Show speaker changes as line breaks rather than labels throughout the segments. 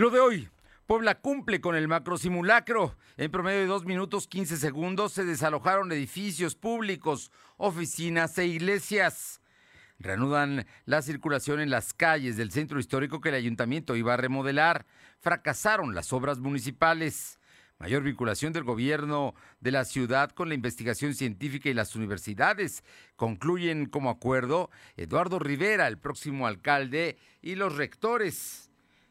Lo de hoy. Puebla cumple con el macro simulacro. En promedio de 2 minutos 15 segundos se desalojaron edificios públicos, oficinas e iglesias. Reanudan la circulación en las calles del centro histórico que el ayuntamiento iba a remodelar. Fracasaron las obras municipales. Mayor vinculación del gobierno de la ciudad con la investigación científica y las universidades. Concluyen como acuerdo Eduardo Rivera, el próximo alcalde, y los rectores.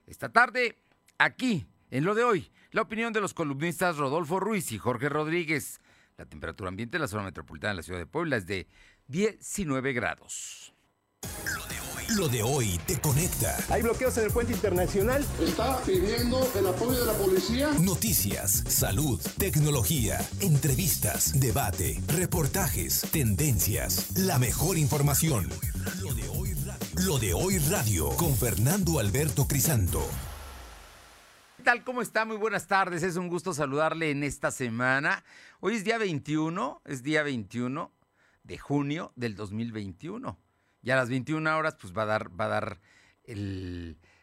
Esta tarde Aquí, en lo de hoy, la opinión de los columnistas Rodolfo Ruiz y Jorge Rodríguez. La temperatura ambiente en la zona metropolitana de la ciudad de Puebla es de 19 grados.
Lo de hoy te conecta.
Hay bloqueos en el puente internacional.
Está pidiendo el apoyo de la policía.
Noticias, salud, tecnología, entrevistas, debate, reportajes, tendencias, la mejor información. Lo de hoy, Lo de hoy radio con Fernando Alberto Crisanto.
¿Qué tal? ¿Cómo está? Muy buenas tardes. Es un gusto saludarle en esta semana. Hoy es día 21, es día 21 de junio del 2021. Ya a las 21 horas pues va a dar, va a dar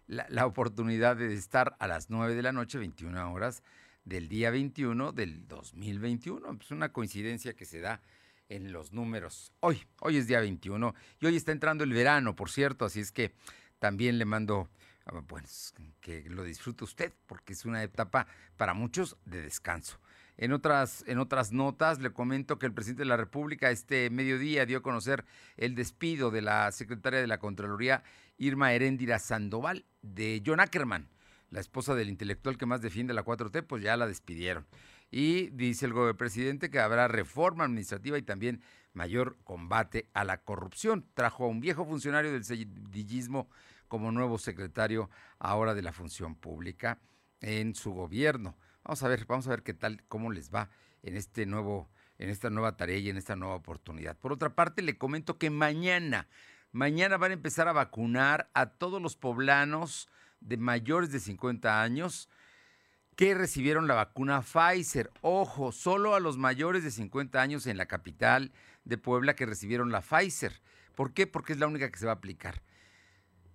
la, oportunidad de estar a las 9 de la noche, 21 horas del día 21 del 2021. Es pues, una coincidencia que se da en los números. Hoy, hoy es día 21 y hoy está entrando el verano, por cierto, así es que también le mando pues que lo disfrute usted, porque es una etapa para muchos de descanso. En otras, en otras notas, le comento que el presidente de la República este mediodía dio a conocer el despido de la secretaria de la Contraloría, Irma Heréndira Sandoval, de John Ackerman, la esposa del intelectual que más defiende la 4T, pues ya la despidieron. Y dice el presidente que habrá reforma administrativa y también mayor combate a la corrupción. Trajo a un viejo funcionario del sedillismo como nuevo secretario ahora de la función pública en su gobierno. Vamos a ver, vamos a ver qué tal, cómo les va en este nuevo, en esta nueva tarea y en esta nueva oportunidad. Por otra parte, le comento que mañana, mañana van a empezar a vacunar a todos los poblanos de mayores de 50 años que recibieron la vacuna Pfizer. Ojo, solo a los mayores de 50 años en la capital de Puebla que recibieron la Pfizer. ¿Por qué? Porque es la única que se va a aplicar.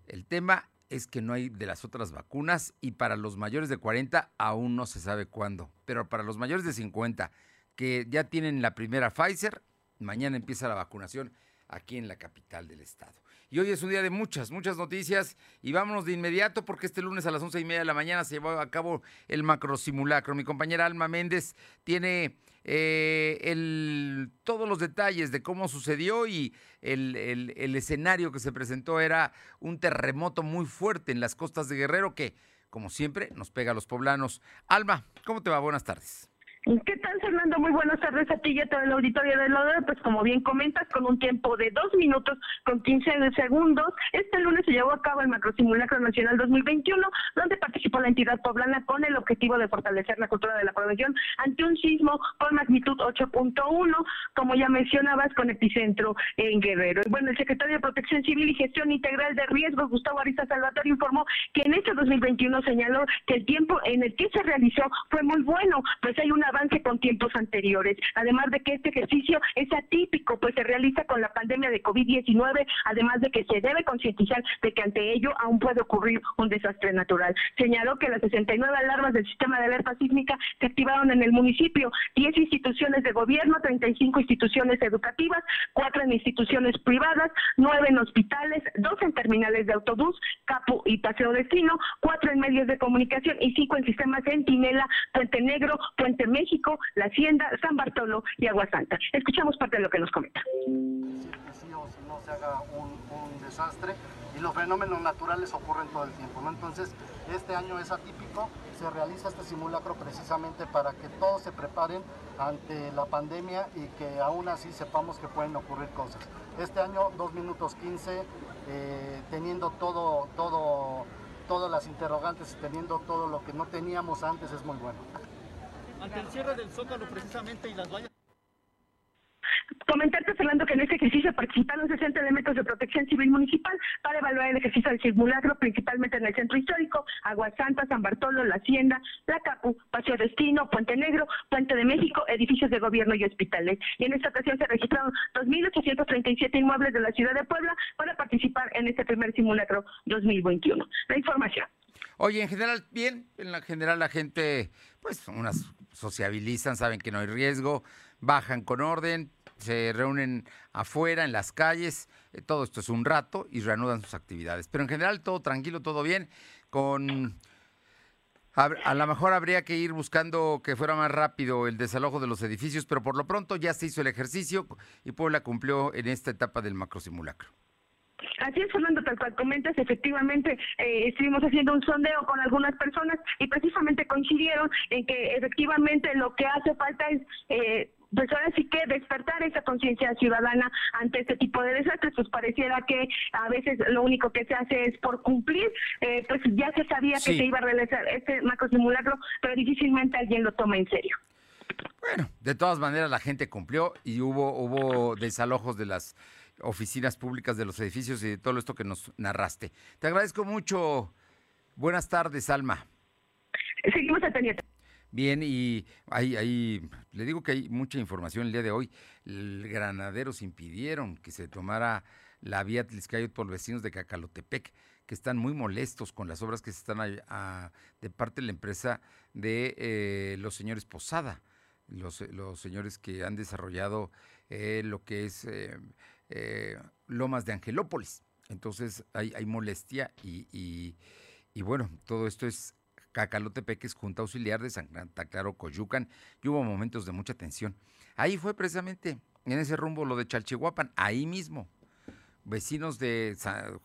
El tema es que no hay de las otras vacunas y para los mayores de 40 aún no se sabe cuándo. Pero para los mayores de 50 que ya tienen la primera Pfizer, mañana empieza la vacunación aquí en la capital del estado. Y hoy es un día de muchas, muchas noticias y vámonos de inmediato porque este lunes a las once y media de la mañana se llevó a cabo el macro simulacro. Mi compañera Alma Méndez tiene eh, todos los detalles de cómo sucedió y el escenario que se presentó era un terremoto muy fuerte en las costas de Guerrero que, como siempre, nos pega a los poblanos. Alma, ¿cómo te va? Buenas tardes.
¿Qué tal, Fernando? Muy buenas tardes a ti y a todo el auditorio de Lodero. Pues como bien comentas, con un tiempo de dos minutos con 15 segundos, este lunes se llevó a cabo el Macrosimulacro Nacional 2021, donde participó la entidad poblana con el objetivo de fortalecer la cultura de la prevención ante un sismo con magnitud 8.1, como ya mencionabas, con epicentro en Guerrero. Bueno, el secretario de Protección Civil y Gestión Integral de Riesgos, Gustavo Ariza Salvatore, informó que en este 2021 señaló que el tiempo en el que se realizó fue muy bueno, pues hay una avance con tiempos anteriores. Además de que este ejercicio es atípico, pues se realiza con la pandemia de COVID-19, además de que se debe concientizar de que ante ello aún puede ocurrir un desastre natural. Señaló que las 69 alarmas del sistema de alerta sísmica se activaron en el municipio, 10 instituciones de gobierno, 35 instituciones educativas, 4 en instituciones privadas, 9 en hospitales, 2 en terminales de autobús, Capo y Paseo Destino, 4 en medios de comunicación y 5 en sistemas Centinela, Puente Negro, Puente México, México, La Hacienda, San Bartolo y Agua Santa. Escuchamos parte de lo que nos comenta.
Sí o si no se haga un, desastre y los fenómenos naturales ocurren todo el tiempo. ¿no? Entonces, este año es atípico, se realiza este simulacro precisamente para que todos se preparen ante la pandemia y que aún así sepamos que pueden ocurrir cosas. Este año, 2 minutos 15, eh, teniendo todo, todo, todas las interrogantes y teniendo todo lo que no teníamos antes es muy bueno
ante el cierre del Zócalo precisamente y las vallas.
Comentarte, Fernando, que en este ejercicio participaron 60 elementos de protección civil municipal para evaluar el ejercicio del simulacro, principalmente en el centro histórico, Agua Santa, San Bartolo, La Hacienda, La Capu, Paseo Destino, Puente Negro, Puente de México, edificios de gobierno y hospitales. Y en esta ocasión se registraron 2.837 inmuebles de la ciudad de Puebla para participar en este primer simulacro 2021. La información.
Oye, en general, bien, en la general la gente, pues, unas sociabilizan, saben que no hay riesgo, bajan con orden, se reúnen afuera, en las calles, eh, todo esto es un rato y reanudan sus actividades. Pero en general todo tranquilo, todo bien, con... A, a lo mejor habría que ir buscando que fuera más rápido el desalojo de los edificios, pero por lo pronto ya se hizo el ejercicio y Puebla cumplió en esta etapa del macrosimulacro.
Así es, Fernando, tal cual comentas, efectivamente eh, estuvimos haciendo un sondeo con algunas personas y precisamente coincidieron en que efectivamente lo que hace falta es... Eh, pues ahora sí que despertar esa conciencia ciudadana ante este tipo de desastres, pues pareciera que a veces lo único que se hace es por cumplir, eh, pues ya se sabía que se iba a realizar este macro simulacro, pero difícilmente alguien lo toma en serio.
Bueno, de todas maneras la gente cumplió y hubo, hubo desalojos de las oficinas públicas, de los edificios y de todo esto que nos narraste. Te agradezco mucho. Buenas tardes, Alma.
Seguimos atendiendo.
Bien, y ahí, ahí, le digo que hay mucha información el día de hoy. Granaderos impidieron que se tomara la vía Tliscayot por vecinos de Cacalotepec, que están muy molestos con las obras que se están ah, de parte de la empresa de eh, los señores Posada, los, los señores que han desarrollado eh, lo que es eh, eh, Lomas de Angelópolis. Entonces hay, molestia y, y- bueno, todo esto es Cacalotepec es Junta Auxiliar de Santa Claro, Coyucan, y hubo momentos de mucha tensión. Ahí fue precisamente, en ese rumbo, lo de Chalchihuapan, ahí mismo. Vecinos de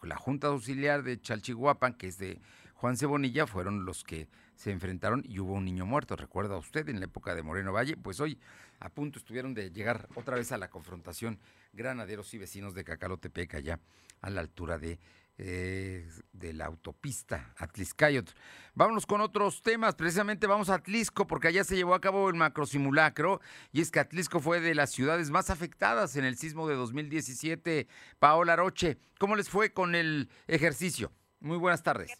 la Junta Auxiliar de Chalchihuapan, que es de Juan Cebonilla, fueron los que se enfrentaron y hubo un niño muerto, recuerda usted, en la época de Moreno Valle, pues hoy a punto estuvieron de llegar otra vez a la confrontación granaderos y vecinos de Cacalotepec allá a la altura de, eh, de la autopista Atliscayot. Vámonos con otros temas, precisamente vamos a Atlisco porque allá se llevó a cabo el macrosimulacro y es que Atlisco fue de las ciudades más afectadas en el sismo de 2017. Paola Roche, ¿cómo les fue con el ejercicio? Muy buenas tardes.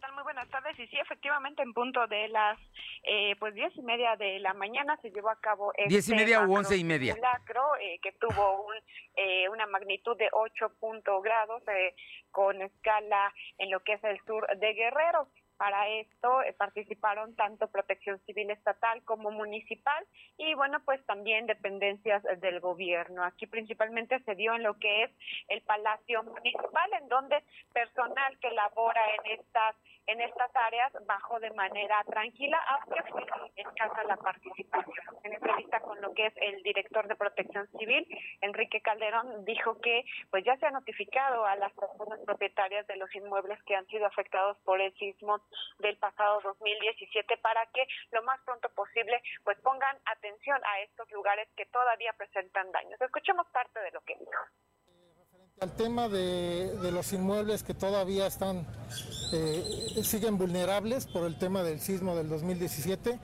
Tardes. Y sí, efectivamente, en punto de las eh, pues diez y media de la mañana se llevó a cabo este
Diez y media u once y media.
simulacro, eh, que tuvo un, eh, una magnitud de 8 punto grados eh, con escala en lo que es el sur de Guerrero. Para esto eh, participaron tanto Protección Civil Estatal como Municipal y bueno, pues también dependencias del gobierno. Aquí principalmente se dio en lo que es el Palacio Municipal, en donde personal que labora en estas en estas áreas bajó de manera tranquila, aunque fue escasa la participación. En entrevista con lo que es el director de Protección Civil, Enrique Calderón, dijo que pues ya se ha notificado a las personas propietarias de los inmuebles que han sido afectados por el sismo del pasado 2017 para que lo más pronto posible pues pongan atención a estos lugares que todavía presentan daños. Escuchemos parte de lo que dijo.
Al tema de, de los inmuebles que todavía están, eh, siguen vulnerables por el tema del sismo del 2017,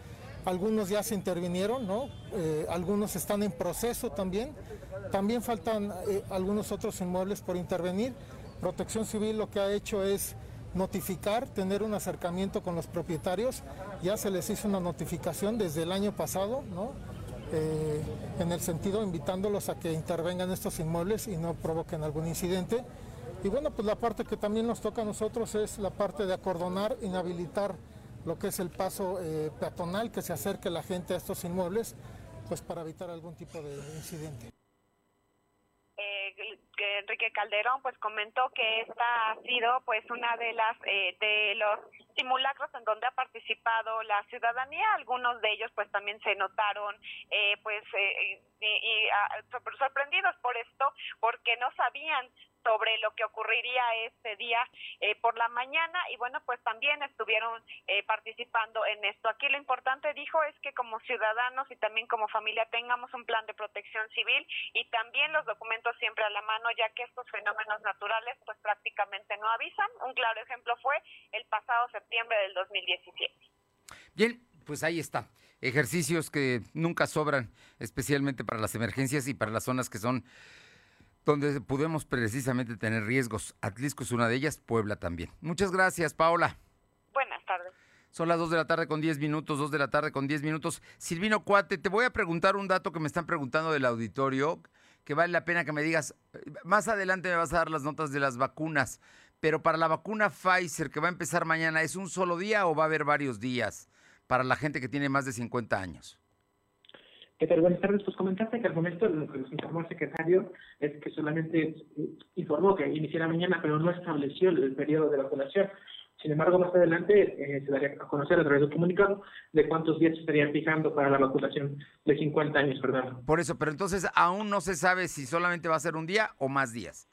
algunos ya se intervinieron, ¿no? Eh, algunos están en proceso también. También faltan eh, algunos otros inmuebles por intervenir. Protección Civil lo que ha hecho es notificar, tener un acercamiento con los propietarios. Ya se les hizo una notificación desde el año pasado, ¿no? en el sentido invitándolos a que intervengan estos inmuebles y no provoquen algún incidente. Y bueno, pues la parte que también nos toca a nosotros es la parte de acordonar, inhabilitar lo que es el paso eh, peatonal, que se acerque la gente a estos inmuebles, pues para evitar algún tipo de incidente.
eh, que Enrique Calderón pues comentó que esta ha sido pues una de las eh, de los simulacros en donde ha participado la ciudadanía algunos de ellos pues también se notaron eh, pues eh, y, y, ah, sor- sorprendidos por esto porque no sabían sobre lo que ocurriría este día eh, por la mañana y bueno pues también estuvieron eh, participando en esto. Aquí lo importante dijo es que como ciudadanos y también como familia tengamos un plan de protección civil y también los documentos siempre a la mano ya que estos fenómenos naturales pues prácticamente no avisan. Un claro ejemplo fue el pasado septiembre del 2017
Bien, pues ahí está. Ejercicios que nunca sobran, especialmente para las emergencias y para las zonas que son donde podemos precisamente tener riesgos. Atlisco es una de ellas, Puebla también. Muchas gracias, Paola.
buenas tardes
Son las 2 de la tarde con 10 minutos, 2 de la tarde con 10 minutos. Silvino Cuate, te voy a preguntar un dato que me están preguntando del auditorio, que vale la pena que me digas. Más adelante me vas a dar las notas de las vacunas, pero para la vacuna Pfizer que va a empezar mañana, ¿es un solo día o va a haber varios días para la gente que tiene más de 50 años?
¿Qué tal? Buenas tardes. Pues comentarte que al momento lo que nos informó el secretario es que solamente informó que iniciará mañana, pero no estableció el periodo de vacunación. Sin embargo, más adelante eh, se daría a conocer a través del comunicado de cuántos días se estarían fijando para la vacunación de 50 años, ¿verdad?
Por eso, pero entonces aún no se sabe si solamente va a ser un día o más días.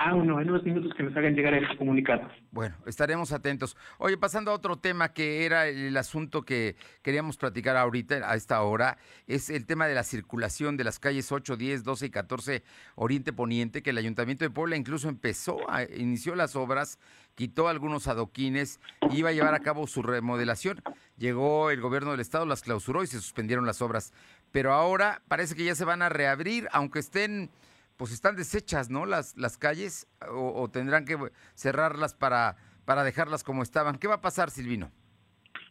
Ah, uno, en unos minutos que nos hagan llegar el comunicado.
Bueno, estaremos atentos. Oye, pasando a otro tema que era el asunto que queríamos platicar ahorita, a esta hora, es el tema de la circulación de las calles 8, 10, 12 y 14 Oriente Poniente, que el Ayuntamiento de Puebla incluso empezó, a, inició las obras, quitó algunos adoquines, iba a llevar a cabo su remodelación. Llegó el gobierno del estado, las clausuró y se suspendieron las obras. Pero ahora parece que ya se van a reabrir, aunque estén pues están deshechas, ¿no? Las, las calles o, tendrán que cerrarlas para, para dejarlas como estaban. ¿Qué va a pasar, Silvino?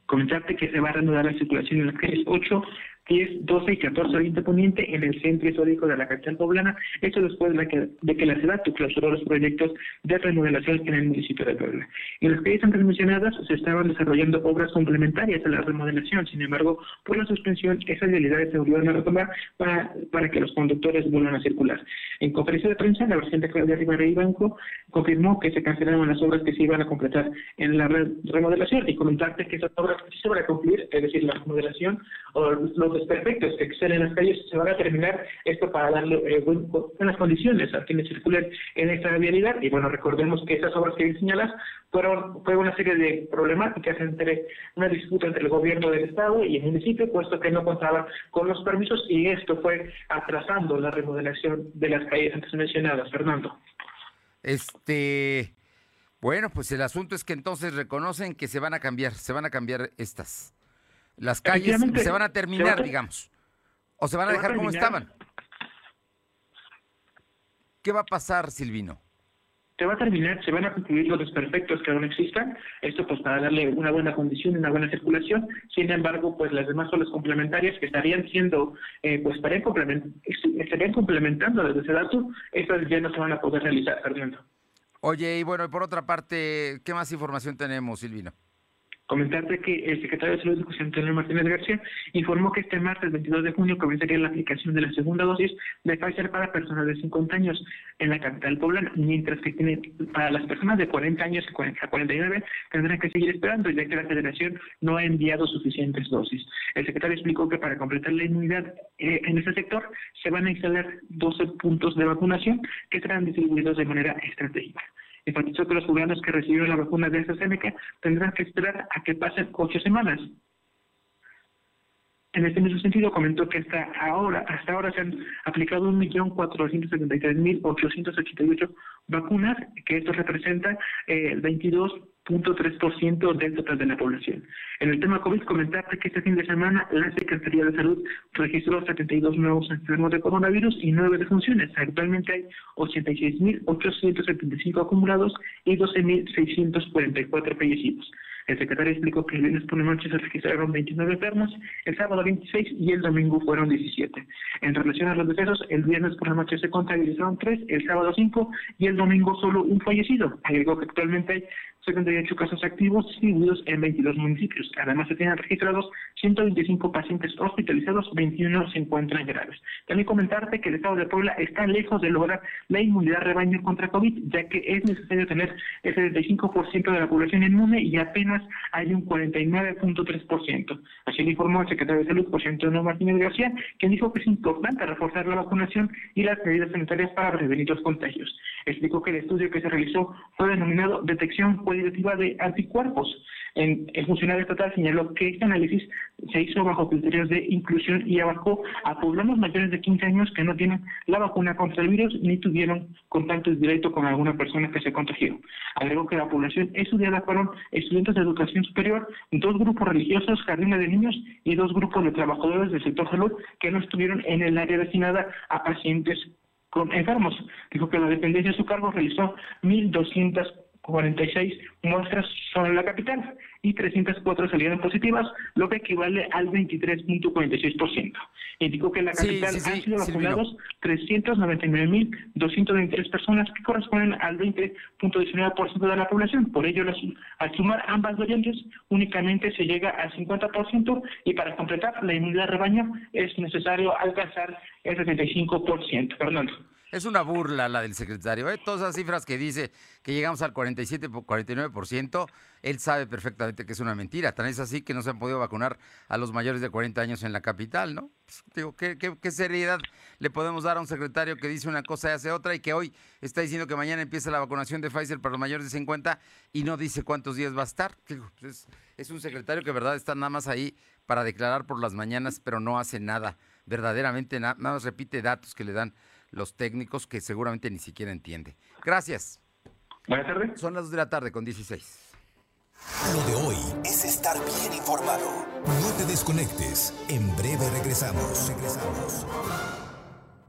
Comentarte que se va a reanudar la circulación en las calles 8, 10, 12 y 14 Oriente Poniente en el centro histórico de la capital poblana, esto después de que, de que la ciudad clausuró los proyectos de remodelación en el municipio de Puebla. En las calles antes mencionadas se estaban desarrollando obras complementarias a la remodelación, sin embargo, por la suspensión, esas realidades se volvieron a retomar para, para que los conductores vuelvan a circular. En conferencia de prensa, la presidenta Claudia Rivera Banco confirmó que se cancelaron las obras que se iban a completar en la remodelación y comentarte que esas obras sí se van a concluir, es decir, la remodelación o los perfectos que exceden las calles se van a terminar esto para darle eh, buenas condiciones a quienes circulen en esta vialidad. Y bueno recordemos que esas obras que señalas fueron fue una serie de problemáticas entre una disputa entre el gobierno del estado y el municipio puesto que no contaban con los permisos y esto fue atrasando la remodelación de las calles antes mencionadas Fernando.
Este bueno pues el asunto es que entonces reconocen que se van a cambiar se van a cambiar estas las calles se van a terminar, digamos. O se van a dejar como estaban. ¿Qué va a pasar, Silvino?
Se va a terminar, se van a concluir los desperfectos que aún existan, esto pues para darle una buena condición, una buena circulación, sin embargo pues las demás son las complementarias que estarían siendo, eh, pues estarían, estarían complementando desde ese dato, estas ya no se van a poder realizar, Fernando.
Oye, y bueno, y por otra parte, ¿qué más información tenemos, Silvino?
Comentarte que el secretario de Salud, José Antonio Martínez García, informó que este martes 22 de junio comenzaría la aplicación de la segunda dosis de Pfizer para personas de 50 años en la capital poblana, mientras que tiene, para las personas de 40 años a 49 tendrán que seguir esperando, ya que la federación no ha enviado suficientes dosis. El secretario explicó que para completar la inmunidad eh, en este sector se van a instalar 12 puntos de vacunación que serán distribuidos de manera estratégica se precisó que los jubilados que recibieron la vacuna de AstraZeneca tendrán que esperar a que pasen ocho semanas. En este mismo sentido, comentó que hasta ahora, hasta ahora se han aplicado 1.473.888 vacunas, que esto representa el eh, 0.3% del total de la población. En el tema COVID, comentarte que este fin de semana la Secretaría de Salud registró 72 nuevos enfermos de coronavirus y 9 defunciones. Actualmente hay 86.875 acumulados y 12.644 fallecidos. El secretario explicó que el lunes por la noche se registraron 29 enfermos, el sábado 26 y el domingo fueron 17. En relación a los decesos, el viernes por la noche se contabilizaron 3, el sábado 5 y el domingo solo un fallecido. Agregó que actualmente hay 78 casos activos distribuidos en 22 municipios. Además, se tienen registrados 125 pacientes hospitalizados, 21 se encuentran graves. También comentarte que el Estado de Puebla está lejos de lograr la inmunidad rebaño contra COVID, ya que es necesario tener el 75% de la población inmune y apenas hay un 49.3%. Así lo informó el secretario de Salud, José Antonio Martínez García, quien dijo que es importante reforzar la vacunación y las medidas sanitarias para prevenir los contagios. Explicó que el estudio que se realizó fue denominado Detección cualitativa de anticuerpos. En, el funcionario estatal señaló que este análisis se hizo bajo criterios de inclusión y abarcó a poblanos mayores de 15 años que no tienen la vacuna contra el virus ni tuvieron contacto directo con alguna persona que se contagió. Agregó que la población estudiada fueron estudiantes de educación superior, dos grupos religiosos, jardines de niños y dos grupos de trabajadores del sector salud que no estuvieron en el área destinada a pacientes con enfermos. Dijo que la dependencia de su cargo realizó 1.200 46 muestras son en la capital y 304 salieron positivas, lo que equivale al 23.46%. Indicó que en la capital han sido vacunados 399.223 personas, que corresponden al 20.19% de la población. Por ello, al sumar ambas variantes, únicamente se llega al 50% y para completar la inmunidad de rebaño es necesario alcanzar el 75%. Fernando.
Es una burla la del secretario. ¿eh? Todas esas cifras que dice que llegamos al 47, 49%, él sabe perfectamente que es una mentira. Tan es así que no se han podido vacunar a los mayores de 40 años en la capital, ¿no? Pues, digo, ¿qué, ¿qué, seriedad le podemos dar a un secretario que dice una cosa y hace otra y que hoy está diciendo que mañana empieza la vacunación de Pfizer para los mayores de 50 y no dice cuántos días va a estar? Pues, es, es un secretario que, verdad, está nada más ahí para declarar por las mañanas, pero no hace nada. Verdaderamente nada más repite datos que le dan los técnicos que seguramente ni siquiera entiende. Gracias.
Buenas tardes.
Son las 2 de la tarde con 16.
Lo de hoy es estar bien informado. No te desconectes. En breve regresamos. Regresamos.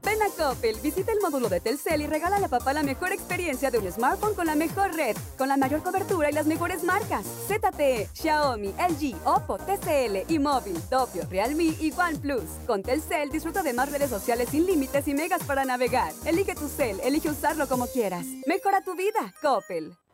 Ven a Coppel, visita el módulo de Telcel y regala a papá la mejor experiencia de un smartphone con la mejor red, con la mayor cobertura y las mejores marcas. ZTE, Xiaomi, LG, Oppo, TCL, y móvil, Doppio, Realme y OnePlus. Con Telcel disfruta de más redes sociales sin límites y megas para navegar. Elige tu cel, elige usarlo como quieras. Mejora tu vida, Coppel.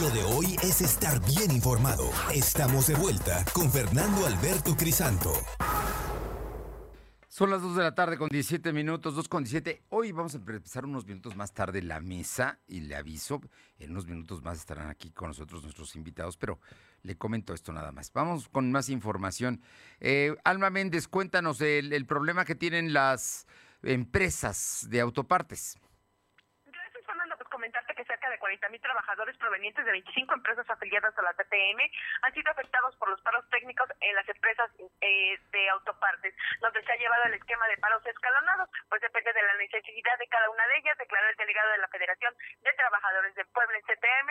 Lo de hoy es estar bien informado. Estamos de vuelta con Fernando Alberto Crisanto.
Son las 2 de la tarde con 17 minutos, 2 con 17. Hoy vamos a empezar unos minutos más tarde la mesa y le aviso, en unos minutos más estarán aquí con nosotros nuestros invitados, pero le comento esto nada más. Vamos con más información. Eh, Alma Méndez, cuéntanos el problema que tienen las empresas de autopartes
de 40.000 trabajadores provenientes de 25 empresas afiliadas a la TTM han sido afectados por los paros técnicos en las empresas eh, de autopartes, donde se ha llevado el esquema de paros escalonados, pues depende de la necesidad de cada una de ellas, declaró el delegado de la Federación de Trabajadores de Puebla en CTM,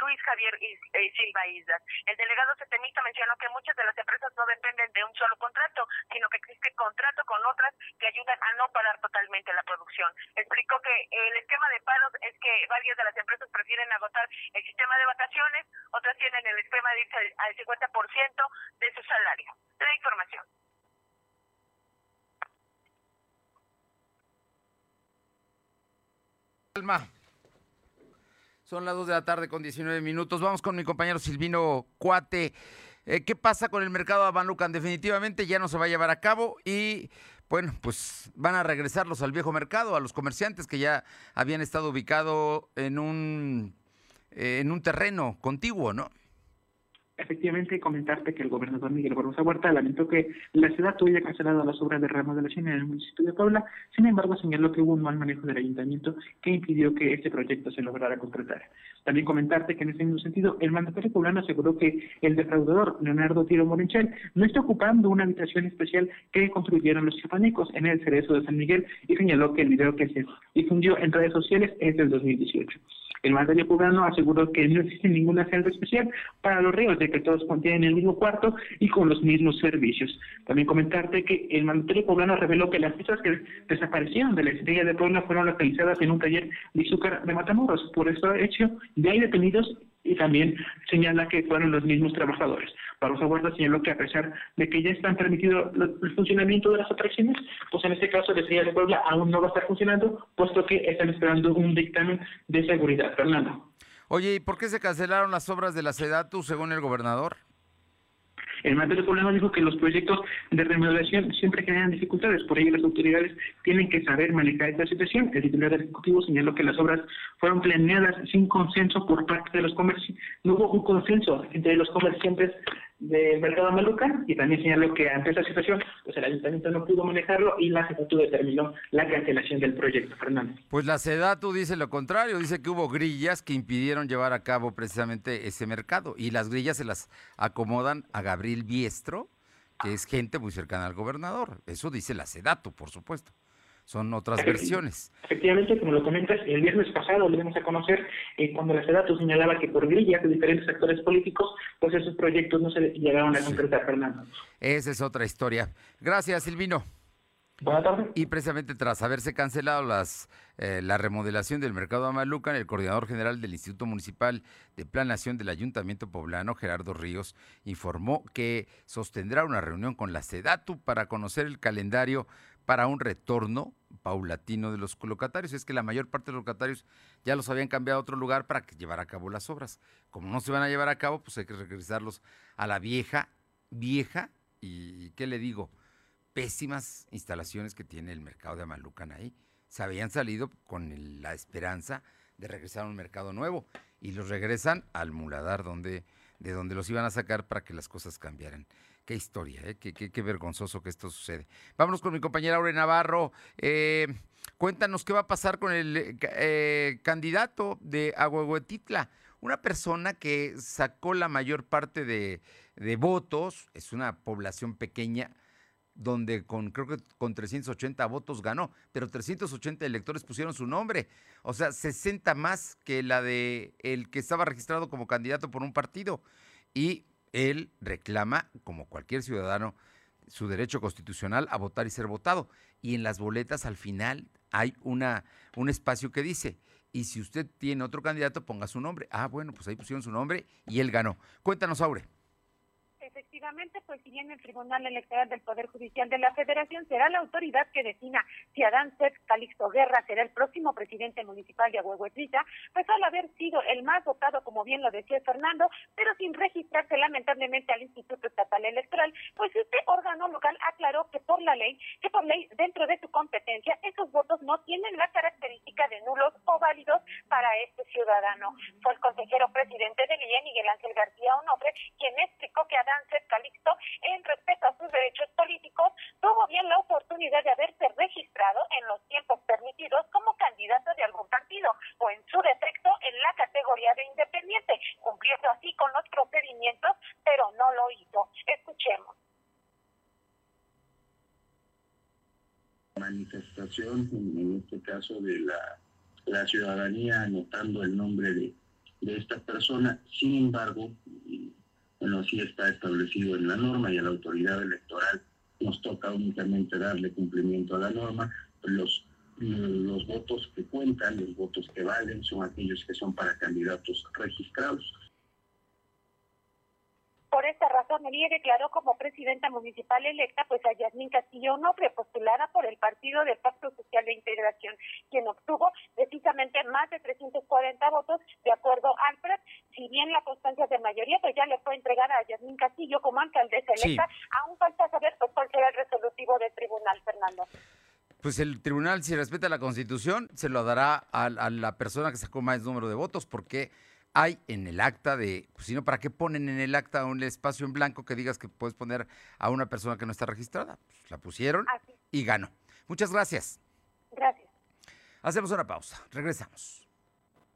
Luis Javier eh, Silva Islas. El delegado CTMista mencionó que muchas de las empresas no dependen de un solo contrato, sino que existe contrato con otras que ayudan a no parar totalmente la producción. Explicó que el esquema de paros es que varias de las empresas prefieren agotar el sistema de vacaciones, otras tienen el esquema de irse al 50% de su salario. La información.
Alma. Son las 2 de la tarde con 19 minutos. Vamos con mi compañero Silvino Cuate. Eh, ¿Qué pasa con el mercado de Abanucan? Definitivamente ya no se va a llevar a cabo y bueno, pues van a regresarlos al viejo mercado, a los comerciantes que ya habían estado ubicados en un eh, en un terreno contiguo, ¿no?
Efectivamente, comentarte que el gobernador Miguel Barbosa Huerta lamentó que la ciudad tuviera cancelado las obras de remodelación en el municipio de Puebla, sin embargo señaló que hubo un mal manejo del ayuntamiento que impidió que este proyecto se lograra concretar. También comentarte que en ese mismo sentido, el mandatario poblano aseguró que el defraudador Leonardo Tiro Morenchel no está ocupando una habitación especial que construyeron los chiapanecos en el cerezo de San Miguel y señaló que el video que se difundió en redes sociales es del 2018. El mandatario poblano aseguró que no existe ninguna celda especial para los ríos, de que todos contienen el mismo cuarto y con los mismos servicios. También comentarte que el mandatario poblano reveló que las piezas que desaparecieron de la estrella de Puebla fueron localizadas en un taller de azúcar de Matamoros. Por eso hecho, de ahí detenidos y también señala que fueron los mismos trabajadores. Barroso Huerta señaló que a pesar de que ya están permitido el funcionamiento de las atracciones, pues en este caso la Estrella de Puebla aún no va a estar funcionando, puesto que están esperando un dictamen de seguridad. Fernando.
Oye, ¿y por qué se cancelaron las obras de la SEDATU según el gobernador?
El mandatario poblano dijo que los proyectos de remodelación siempre generan dificultades, por ello las autoridades tienen que saber manejar esta situación. El titular Ejecutivo señaló que las obras fueron planeadas sin consenso por parte de los comerciantes. No hubo un consenso entre los comerciantes del mercado Maluca y también señaló que ante esa situación pues el ayuntamiento no pudo manejarlo y la SEDATU determinó la cancelación del proyecto, Fernando.
Pues la SEDATU dice lo contrario, dice que hubo grillas que impidieron llevar a cabo precisamente ese mercado y las grillas se las acomodan a Gabriel Biestro, que es gente muy cercana al gobernador. Eso dice la SEDATU, por supuesto son otras versiones.
Efectivamente, como lo comentas, el viernes pasado lo dimos a conocer eh, cuando la SEDATU señalaba que por grillas de diferentes actores políticos, pues esos proyectos no se llegaron a concretar, Fernando.
Esa es otra historia. Gracias, Silvino.
Buenas tardes.
Y precisamente tras haberse cancelado las, eh, la remodelación del mercado Amalucan, el coordinador general del Instituto Municipal de Planación del Ayuntamiento Poblano, Gerardo Ríos, informó que sostendrá una reunión con la SEDATU para conocer el calendario para un retorno paulatino de los locatarios. Es que la mayor parte de los locatarios ya los habían cambiado a otro lugar para que llevar a cabo las obras. Como no se van a llevar a cabo, pues hay que regresarlos a la vieja, vieja, y ¿qué le digo? Pésimas instalaciones que tiene el mercado de Amalucan ahí. Se habían salido con la esperanza de regresar a un mercado nuevo y los regresan al muladar donde, de donde los iban a sacar para que las cosas cambiaran. Qué historia, ¿eh? qué, vergonzoso que esto sucede. Vámonos con mi compañera Aure Navarro. Eh, cuéntanos qué va a pasar con el eh, candidato de Aguahuetitla, una persona que sacó la mayor parte de, de votos, es una población pequeña, donde con creo que con 380 votos ganó, pero 380 electores pusieron su nombre, o sea, 60 más que la de el que estaba registrado como candidato por un partido y él reclama, como cualquier ciudadano, su derecho constitucional a votar y ser votado. Y en las boletas al final hay una, un espacio que dice, y si usted tiene otro candidato, ponga su nombre. Ah, bueno, pues ahí pusieron su nombre y él ganó. Cuéntanos, Aure
efectivamente, pues si bien el Tribunal Electoral del Poder Judicial de la Federación será la autoridad que defina si Adán Seth Calixto Guerra será el próximo presidente municipal de Ahuehuetlita, pues al haber sido el más votado, como bien lo decía Fernando, pero sin registrarse lamentablemente al Instituto Estatal Electoral, pues este órgano local aclaró que por la ley, que por ley dentro de su competencia, esos votos no tienen la característica de nulos o válidos para este ciudadano. Fue el consejero presidente del IE, Miguel Ángel García Onofre, quien explicó que Adán Seth Calixto, en respeto a sus derechos políticos, tuvo bien la oportunidad de haberse registrado en los tiempos permitidos como candidato de algún partido o en su defecto en la categoría de independiente, cumpliendo así con los procedimientos, pero no lo hizo. Escuchemos.
manifestación, en este caso de la, la ciudadanía anotando el nombre de, de esta persona. Sin embargo, bueno, sí está establecido en la norma y a la autoridad electoral nos toca únicamente darle cumplimiento a la norma. Los, los votos que cuentan, los votos que valen, son aquellos que son para candidatos registrados.
Por esta razón, el declaró como presidenta municipal electa pues a Yasmín Castillo Onofre, postulada por el Partido de Pacto Social de Integración, quien obtuvo precisamente más de 340 votos, de acuerdo. Si bien la constancia de mayoría pues ya le fue entregada a Yasmín Castillo como alcaldesa electa, aún falta saber pues, cuál será el resolutivo del tribunal, Fernando
pues el tribunal, si respeta la constitución, se lo dará a, a, la persona que sacó más número de votos, porque hay en el acta de, pues si no, ¿para qué ponen en el acta un espacio en blanco que digas que puedes poner a una persona que no está registrada? Pues la pusieron y ganó. Muchas gracias.
Gracias.
Hacemos una pausa. Regresamos.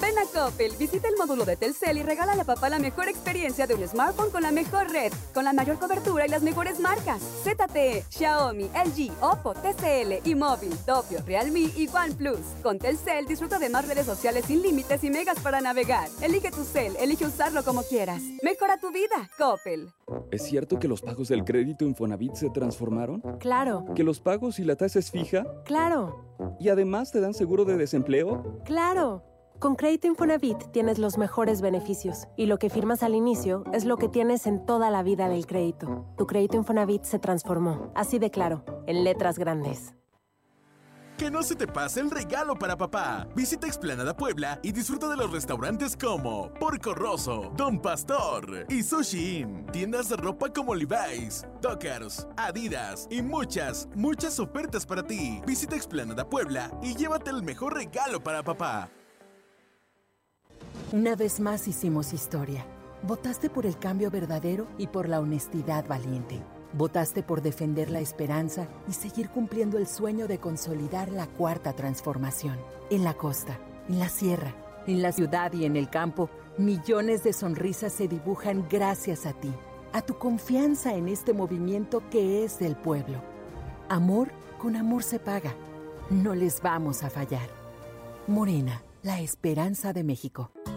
Ven a Coppel, visita el módulo de Telcel y regala a papá la mejor experiencia de un smartphone con la mejor red, con la mayor cobertura y las mejores marcas. ZTE, Xiaomi, LG, Oppo, TCL y móvil, Doppio, Realme y OnePlus. Con Telcel disfruta de más redes sociales sin límites y megas para navegar. Elige tu cel, elige usarlo como quieras. Mejora tu vida, Coppel.
¿Es cierto que los pagos del crédito Infonavit se transformaron?
Claro.
¿Que los pagos y la tasa es fija?
Claro.
¿Y además te dan seguro de desempleo?
Claro. Con Crédito Infonavit tienes los mejores beneficios y lo que firmas al inicio es lo que tienes en toda la vida del crédito. Tu crédito Infonavit se transformó, así de claro, en letras grandes.
Que no se te pase el regalo para papá. Visita Explanada Puebla y disfruta de los restaurantes como Porco Rosso, Don Pastor y Sushi Inn. Tiendas de ropa como Levi's, Dockers, Adidas y muchas, muchas ofertas para ti. Visita Explanada Puebla y llévate el mejor regalo para papá.
Una vez más hicimos historia. Votaste por el cambio verdadero y por la honestidad valiente. Votaste por defender la esperanza y seguir cumpliendo el sueño de consolidar la cuarta transformación. En la costa, en la sierra, en la ciudad y en el campo, millones de sonrisas se dibujan gracias a ti, a tu confianza en este movimiento que es del pueblo. Amor con amor se paga. No les vamos a fallar. Morena la esperanza de México.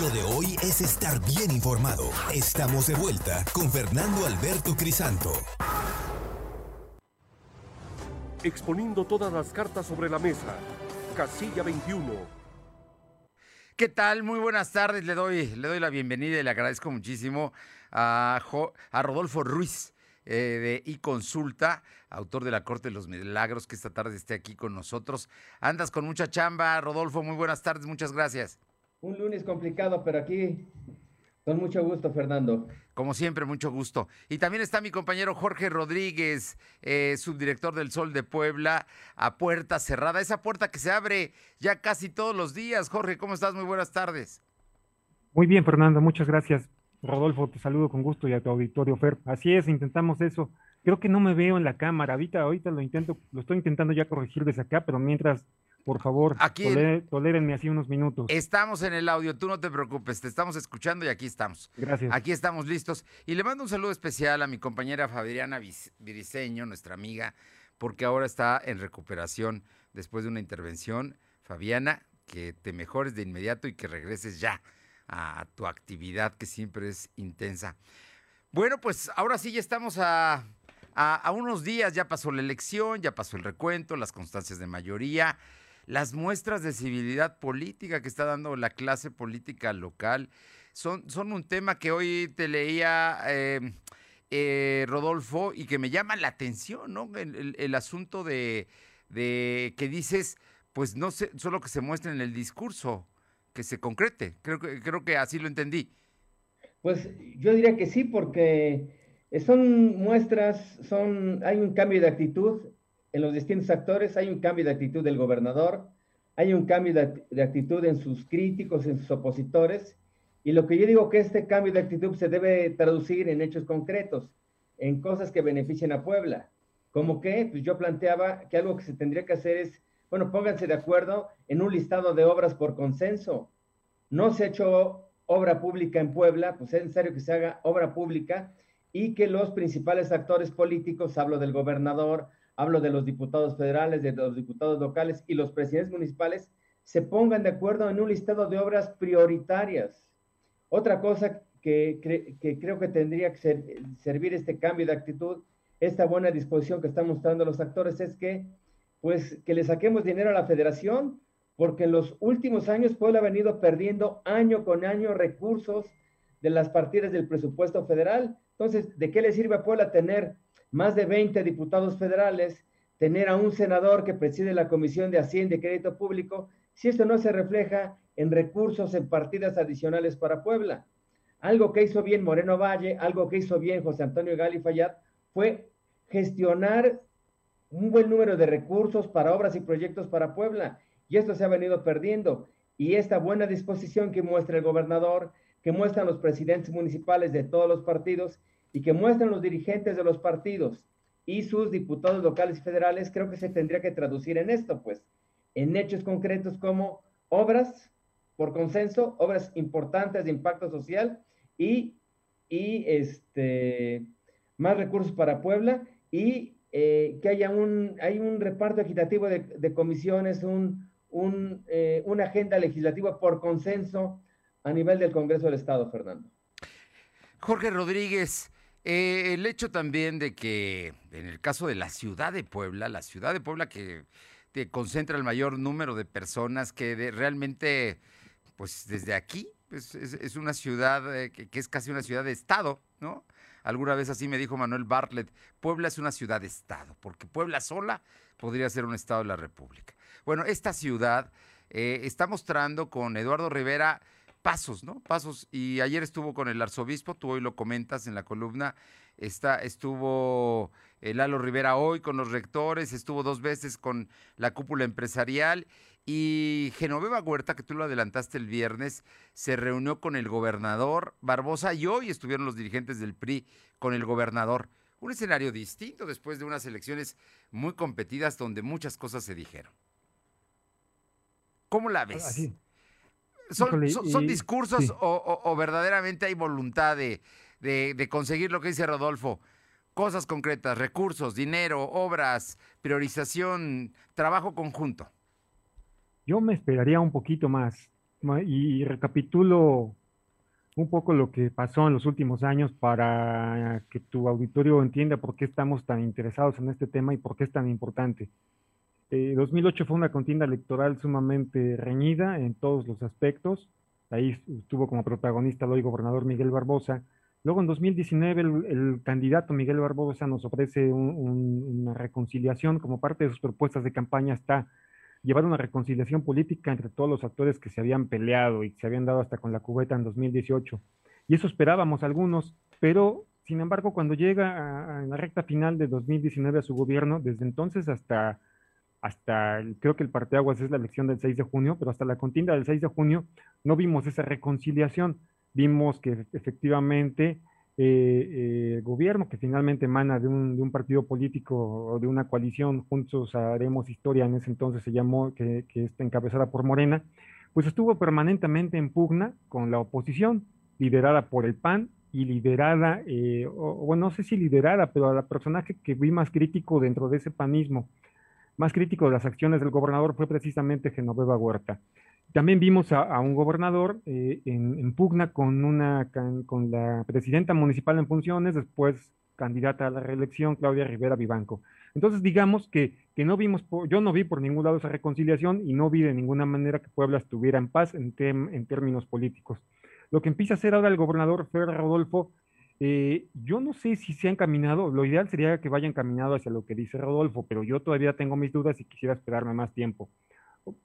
Lo de hoy es estar bien informado. Estamos de vuelta con Fernando Alberto Crisanto.
Exponiendo todas las cartas sobre la mesa. Casilla 21.
¿Qué tal? Muy buenas tardes. Le doy, le doy la bienvenida y le agradezco muchísimo a, a Rodolfo Ruiz eh, de iConsulta, autor de la Corte de los Milagros, que esta tarde esté aquí con nosotros. Andas con mucha chamba, Rodolfo. Muy buenas tardes. Muchas gracias.
Un lunes complicado, pero aquí con mucho gusto, Fernando.
Como siempre, mucho gusto. Y también está mi compañero Jorge Rodríguez, eh, subdirector del Sol de Puebla, a puerta cerrada. Esa puerta que se abre ya casi todos los días. Jorge, ¿cómo estás? Muy buenas tardes.
Muy bien, Fernando, muchas gracias. Rodolfo, te saludo con gusto y a tu auditorio, Fer. Así es, intentamos eso. Creo que no me veo en la cámara. Ahorita, ahorita lo intento, lo estoy intentando ya corregir desde acá, pero mientras por favor, aquí tolérenme así unos minutos.
Estamos en el audio, tú no te preocupes, te estamos escuchando y aquí estamos.
Gracias.
Aquí estamos listos. Y le mando un saludo especial a mi compañera Fabiana Viriseño, nuestra amiga, porque ahora está en recuperación después de una intervención. Fabiana, que te mejores de inmediato y que regreses ya a tu actividad que siempre es intensa. Bueno, pues ahora sí ya estamos a, a unos días, ya pasó la elección, ya pasó el recuento, las constancias de mayoría las muestras de civilidad política que está dando la clase política local son, son un tema que hoy te leía em, eh, Rodolfo y que me llama la atención, ¿no? El, asunto de, que dices, pues no sé, solo que se muestre en el discurso, que se concrete. Creo creo que así lo entendí.
Pues yo diría que sí, porque son muestras, son, hay un cambio de actitud en los distintos actores hay un cambio de actitud del gobernador, hay un cambio de, actitud en sus críticos, en sus opositores, y lo que yo digo que este cambio de actitud se debe traducir en hechos concretos, en cosas que beneficien a Puebla. Como que, pues yo planteaba que algo que se tendría que hacer es, bueno, pónganse de acuerdo en un listado de obras por consenso. No se ha hecho obra pública en Puebla, pues es necesario que se haga obra pública y que los principales actores políticos, hablo del gobernador, hablo de los diputados federales, de los diputados locales y los presidentes municipales, se pongan de acuerdo en un listado de obras prioritarias. Otra cosa que, creo que tendría que servir este cambio de actitud, esta buena disposición que están mostrando los actores, es que, pues, que le saquemos dinero a la federación, porque en los últimos años Puebla ha venido perdiendo año con año recursos de las partidas del presupuesto federal. Entonces, ¿de qué le sirve a Puebla tener más de 20 diputados federales, tener a un senador que preside la Comisión de Hacienda y Crédito Público, si esto no se refleja en recursos en partidas adicionales para Puebla? Algo que hizo bien Moreno Valle, algo que hizo bien José Antonio Gali Fayad, fue gestionar un buen número de recursos para obras y proyectos para Puebla. Y esto se ha venido perdiendo. Y esta buena disposición que muestra el gobernador, que muestran los presidentes municipales de todos los partidos y que muestran los dirigentes de los partidos y sus diputados locales y federales, creo que se tendría que traducir en esto, pues, en hechos concretos como obras por consenso, obras importantes de impacto social y, y este, más recursos para Puebla y eh, que haya un, hay un reparto equitativo de, comisiones, un, un, eh, una agenda legislativa por consenso a nivel del Congreso del Estado, Fernando.
Jorge Rodríguez, eh, el hecho también de que en el caso de la ciudad de Puebla, la ciudad de Puebla que te concentra el mayor número de personas que realmente, pues desde aquí, pues, es, una ciudad que, que, es casi una ciudad de Estado, ¿no? Alguna vez así me dijo Manuel Bartlett, Puebla es una ciudad-estado, porque Puebla sola podría ser un estado de la República. Bueno, esta ciudad eh, está mostrando con Eduardo Rivera pasos, ¿no? Pasos. Y ayer estuvo con el arzobispo, tú hoy lo comentas en la columna. Está, estuvo eh, Lalo Rivera hoy con los rectores, estuvo dos veces con la cúpula empresarial y Genoveva Huerta, que tú lo adelantaste el viernes, se reunió con el gobernador Barbosa y hoy estuvieron los dirigentes del PRI con el gobernador. Un escenario distinto después de unas elecciones muy competidas donde muchas cosas se dijeron. ¿Cómo la ves? ¿Son, discursos o, verdaderamente hay voluntad de, de conseguir lo que dice Rodolfo? Cosas concretas, recursos, dinero, obras, priorización, trabajo conjunto.
Yo me esperaría un poquito más y recapitulo un poco lo que pasó en los últimos años para que tu auditorio entienda por qué estamos tan interesados en este tema y por qué es tan importante. 2008 eh, fue una contienda electoral sumamente reñida en todos los aspectos. Ahí estuvo como protagonista el hoy gobernador Miguel Barbosa. Luego en 2019 el, candidato Miguel Barbosa nos ofrece una reconciliación como parte de sus propuestas de campaña está llevar una reconciliación política entre todos los actores que se habían peleado y que se habían dado hasta con la cubeta en 2018. Y eso esperábamos algunos, pero sin embargo, cuando llega a, en la recta final de 2019 a su gobierno, desde entonces hasta, hasta creo que el parteaguas es la elección del 6 de junio, pero hasta la contienda del 6 de junio no vimos esa reconciliación. Vimos que efectivamente eh, eh, gobierno que finalmente emana de un, de un, partido político o de una coalición, Juntos Haremos Historia, en ese entonces se llamó, que, está encabezada por Morena, pues estuvo permanentemente en pugna con la oposición, liderada por el PAN y liderada, eh, o, bueno, no sé si liderada, pero a la personaje que vi más crítico dentro de ese panismo, más crítico de las acciones del gobernador fue precisamente Genoveva Huerta. También vimos a, un gobernador eh, en, pugna con, la presidenta municipal en funciones, después candidata a la reelección, Claudia Rivera Vivanco. Entonces, digamos que, no vimos, yo no vi por ningún lado esa reconciliación y no vi de ninguna manera que Puebla estuviera en paz en, en términos políticos. Lo que empieza a hacer ahora el gobernador Fer Rodolfo, eh, yo no sé si se han caminado, lo ideal sería que vayan caminado hacia lo que dice Rodolfo, pero yo todavía tengo mis dudas y quisiera esperarme más tiempo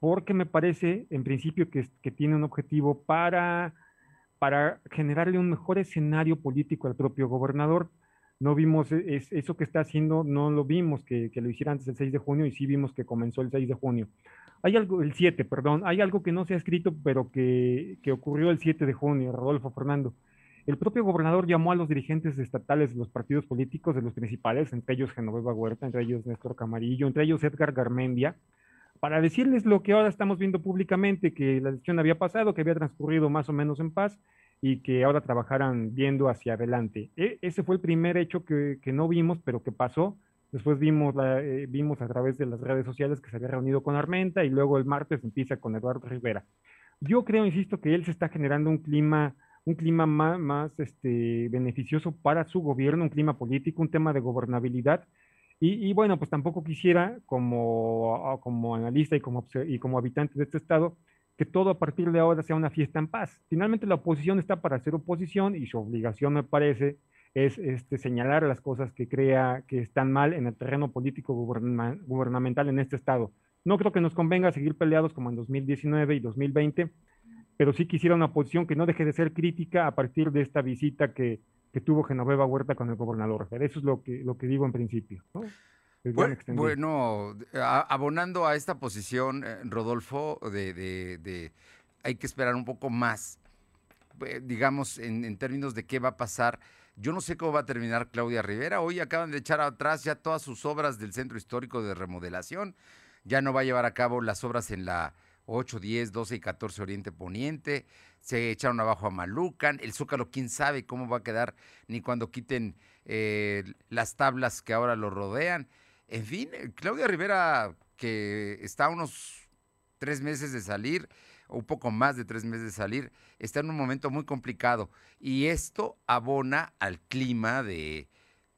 porque me parece, en principio, que, tiene un objetivo para, para generarle un mejor escenario político al propio gobernador. No vimos e, eso que está haciendo, no lo vimos que, lo hiciera antes del 6 de junio y sí vimos que comenzó el 6 de junio. Hay algo, el 7, perdón, hay algo que no se ha escrito, pero que, que ocurrió el 7 de junio, Rodolfo Fernando. El propio gobernador llamó a los dirigentes estatales de los partidos políticos, de los principales, entre ellos Genoveva Huerta, entre ellos Néstor Camarillo, entre ellos Edgar Garmendia, para decirles lo que ahora estamos viendo públicamente, que la elección había pasado, que había transcurrido más o menos en paz y que ahora trabajaran viendo hacia adelante. E, ese fue el primer hecho que, no vimos, pero que pasó. Después vimos, eh, vimos a través de las redes sociales que se había reunido con Armenta y luego el martes empieza con Eduardo Rivera. Yo creo, insisto, que él se está generando un clima, un clima más, este, beneficioso para su gobierno, un clima político, un tema de gobernabilidad Y, bueno, pues tampoco quisiera, como, como analista y como, y como habitante de este estado, que todo a partir de ahora sea una fiesta en paz. Finalmente la oposición está para hacer oposición y su obligación, me parece, es este, señalar las cosas que crea que están mal en el terreno político guberna- gubernamental en este estado. No creo que nos convenga seguir peleados como en 2019 y 2020, pero sí quisiera una oposición que no deje de ser crítica a partir de esta visita que, que tuvo Genoveva Huerta con el gobernador. Eso es lo que, lo que digo en principio.
Bueno, a- abonando a esta posición, eh, Rodolfo, de, de- de- hay que esperar un poco más, eh, digamos, en, en términos de qué va a pasar. Yo no sé cómo va a terminar Claudia Rivera. Hoy acaban de echar atrás ya todas sus obras del Centro Histórico de Remodelación. Ya no va a llevar a cabo las obras en la 8, 10, 12 y 14 Oriente Poniente. Se echaron abajo a Malucan. El Zócalo, quién sabe cómo va a quedar, ni cuando quiten eh, las tablas que ahora lo rodean. En fin, eh, Claudia Rivera, que está a unos tres meses de salir, o un poco más de tres meses de salir, está en un momento muy complicado. Y esto abona al clima de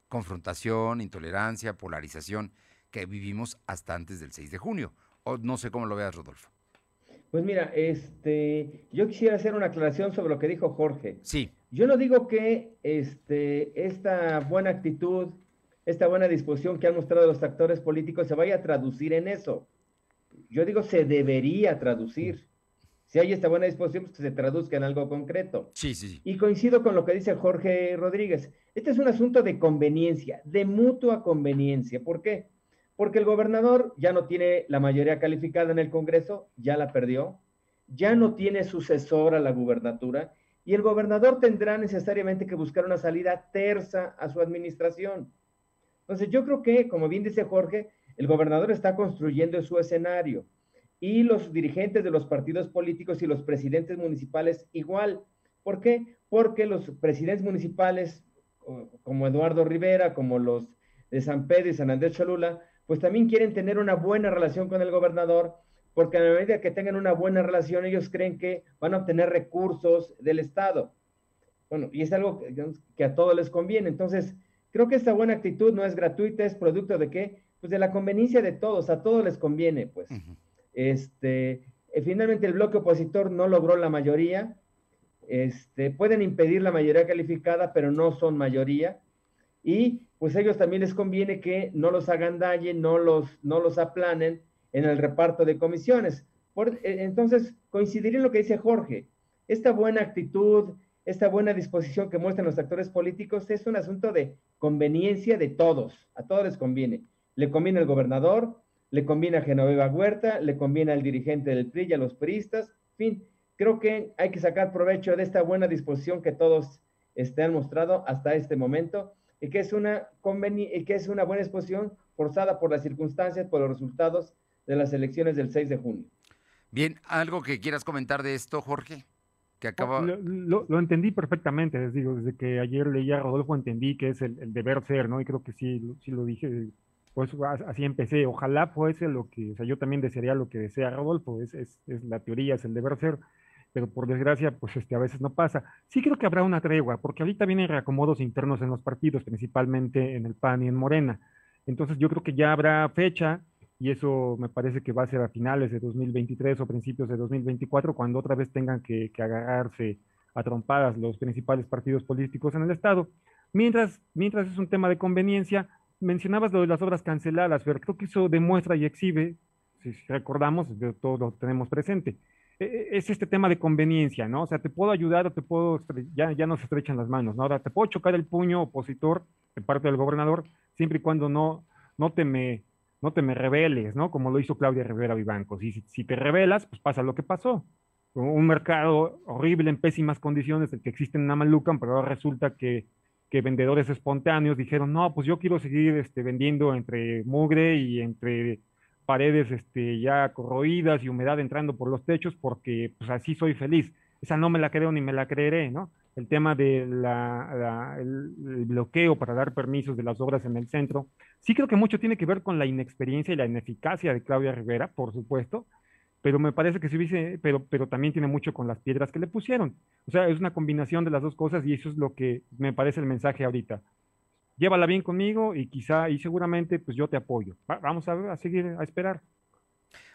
confrontación, intolerancia, polarización que vivimos hasta antes del 6 de junio. O no sé cómo lo veas, Rodolfo.
Pues mira, este, yo quisiera hacer una aclaración sobre lo que dijo Jorge.
Sí.
Yo no digo que este, esta buena actitud, esta buena disposición que han mostrado los actores políticos se vaya a traducir en eso. Yo digo se debería traducir. Si hay esta buena disposición, pues que se traduzca en algo concreto.
Sí, sí, sí.
Y coincido con lo que dice Jorge Rodríguez. Este es un asunto de conveniencia, de mutua conveniencia. ¿Por qué? Porque el gobernador ya no tiene la mayoría calificada en el Congreso, ya la perdió, ya no tiene sucesor a la gubernatura y el gobernador tendrá necesariamente que buscar una salida tersa a su administración. Entonces yo creo que, como bien dice Jorge, el gobernador está construyendo su escenario y los dirigentes de los partidos políticos y los presidentes municipales igual. ¿Por qué? Porque los presidentes municipales, como Eduardo Rivera, como los de San Pedro y San Andrés Cholula, pues también quieren tener una buena relación con el gobernador, porque a la medida que tengan una buena relación, ellos creen que van a obtener recursos del Estado. Bueno, y es algo que a todos les conviene. Entonces, creo que esta buena actitud no es gratuita, es producto de qué? Pues de la conveniencia de todos, a todos les conviene, pues. Este, eh, finalmente el bloque opositor no logró la mayoría. Este, pueden impedir la mayoría calificada, pero no son mayoría. Y pues ellos también les conviene que no los hagan daño, no los, no los aplanen en el reparto de comisiones. Por, eh, entonces, coincidiría en lo que dice Jorge. Esta buena actitud, esta buena disposición que muestran los actores políticos es un asunto de conveniencia de todos. A todos les conviene. Le conviene al gobernador, le conviene a Genoveva Huerta, le conviene al dirigente del PRI y a los priistas. En fin, creo que hay que sacar provecho de esta buena disposición que todos este, han mostrado hasta este momento y que es una, conveni- y que es una buena disposición forzada por las circunstancias, por los resultados de las elecciones del 6 de junio.
Bien, ¿algo que quieras comentar de esto, Jorge? Que acaba...
Lo, lo- lo entendí perfectamente, les digo, desde que ayer leía a Rodolfo entendí que es el, el deber ser, ¿no? Y creo que sí, lo- sí lo dije, pues as- así empecé. Ojalá fuese lo que, o sea, yo también desearía lo que desea Rodolfo, es, es, es la teoría, es el deber ser, pero por desgracia, pues este, a veces no pasa. Sí creo que habrá una tregua, porque ahorita vienen reacomodos internos en los partidos, principalmente en el PAN y en Morena. Entonces yo creo que ya habrá fecha y eso me parece que va a ser a finales de 2023 o principios de 2024, cuando otra vez tengan que, agarrarse a trompadas los principales partidos políticos en el Estado. Mientras, mientras es un tema de conveniencia, mencionabas lo de las obras canceladas, pero creo que eso demuestra y exhibe, si recordamos, de todo lo tenemos presente, es este tema de conveniencia, ¿no? O sea, te puedo ayudar o te puedo, ya, ya no se estrechan las manos, ¿no? Ahora, te puedo chocar el puño opositor de parte del gobernador, siempre y cuando no, no te me, no te me rebeles, ¿no? Como lo hizo Claudia Rivera Vivancos. Y si, si te rebelas, pues pasa lo que pasó. Un mercado horrible en pésimas condiciones, el que existe en Namalucan, pero ahora resulta que, que vendedores espontáneos dijeron, no, pues yo quiero seguir este, vendiendo entre mugre y entre paredes este, ya corroídas y humedad entrando por los techos porque pues así soy feliz. Esa no me la creo ni me la creeré, ¿no? El tema de la, la- el, el bloqueo para dar permisos de las obras en el centro, sí creo que mucho tiene que ver con la inexperiencia y la ineficacia de Claudia Rivera, por supuesto, pero me parece que se hubiese, pero, pero también tiene mucho con las piedras que le pusieron. O sea, es una combinación de las dos cosas y eso es lo que me parece el mensaje ahorita. Llévala bien conmigo y quizá y seguramente pues yo te apoyo. vamos a, a seguir a esperar.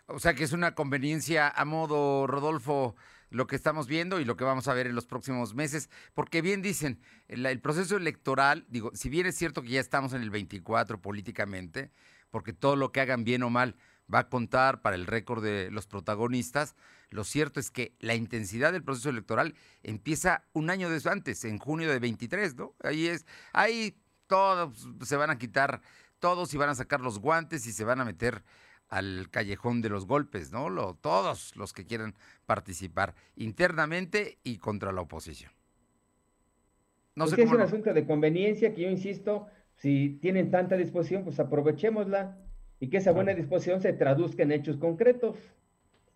O sea que es una conveniencia a modo, Rodolfo, lo que estamos viendo y lo que vamos a ver en los próximos meses, porque bien dicen, el, el, proceso electoral, digo, si bien es cierto que ya estamos en el 24 políticamente, porque todo lo que hagan bien o mal va a contar para el récord de los protagonistas, lo cierto es que la intensidad del proceso electoral empieza un año desde antes, en junio de 23, ¿no? Ahí es, ahí todos se van a quitar, todos y van a sacar los guantes y se van a meter al callejón de los golpes, ¿no? Lo, todos los que quieran participar internamente y contra la oposición.
No sé es un asunto de conveniencia que yo insisto, si tienen tanta disposición, pues aprovechémosla y que esa buena disposición se traduzca en hechos concretos.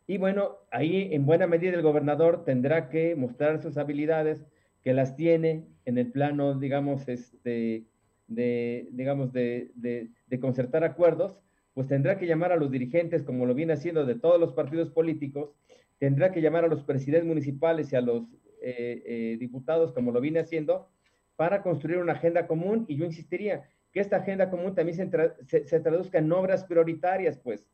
Y bueno, ahí en buena medida el gobernador tendrá que mostrar sus habilidades, que las tiene en el plano, digamos, este, de, digamos, de, de concertar acuerdos, pues tendrá que llamar a los dirigentes, como lo viene haciendo de todos los partidos políticos, tendrá que llamar a los presidentes municipales y a los eh, eh, diputados, como lo viene haciendo, para construir una agenda común. Y yo insistiría que esta agenda común también se, traduzca en obras prioritarias, pues.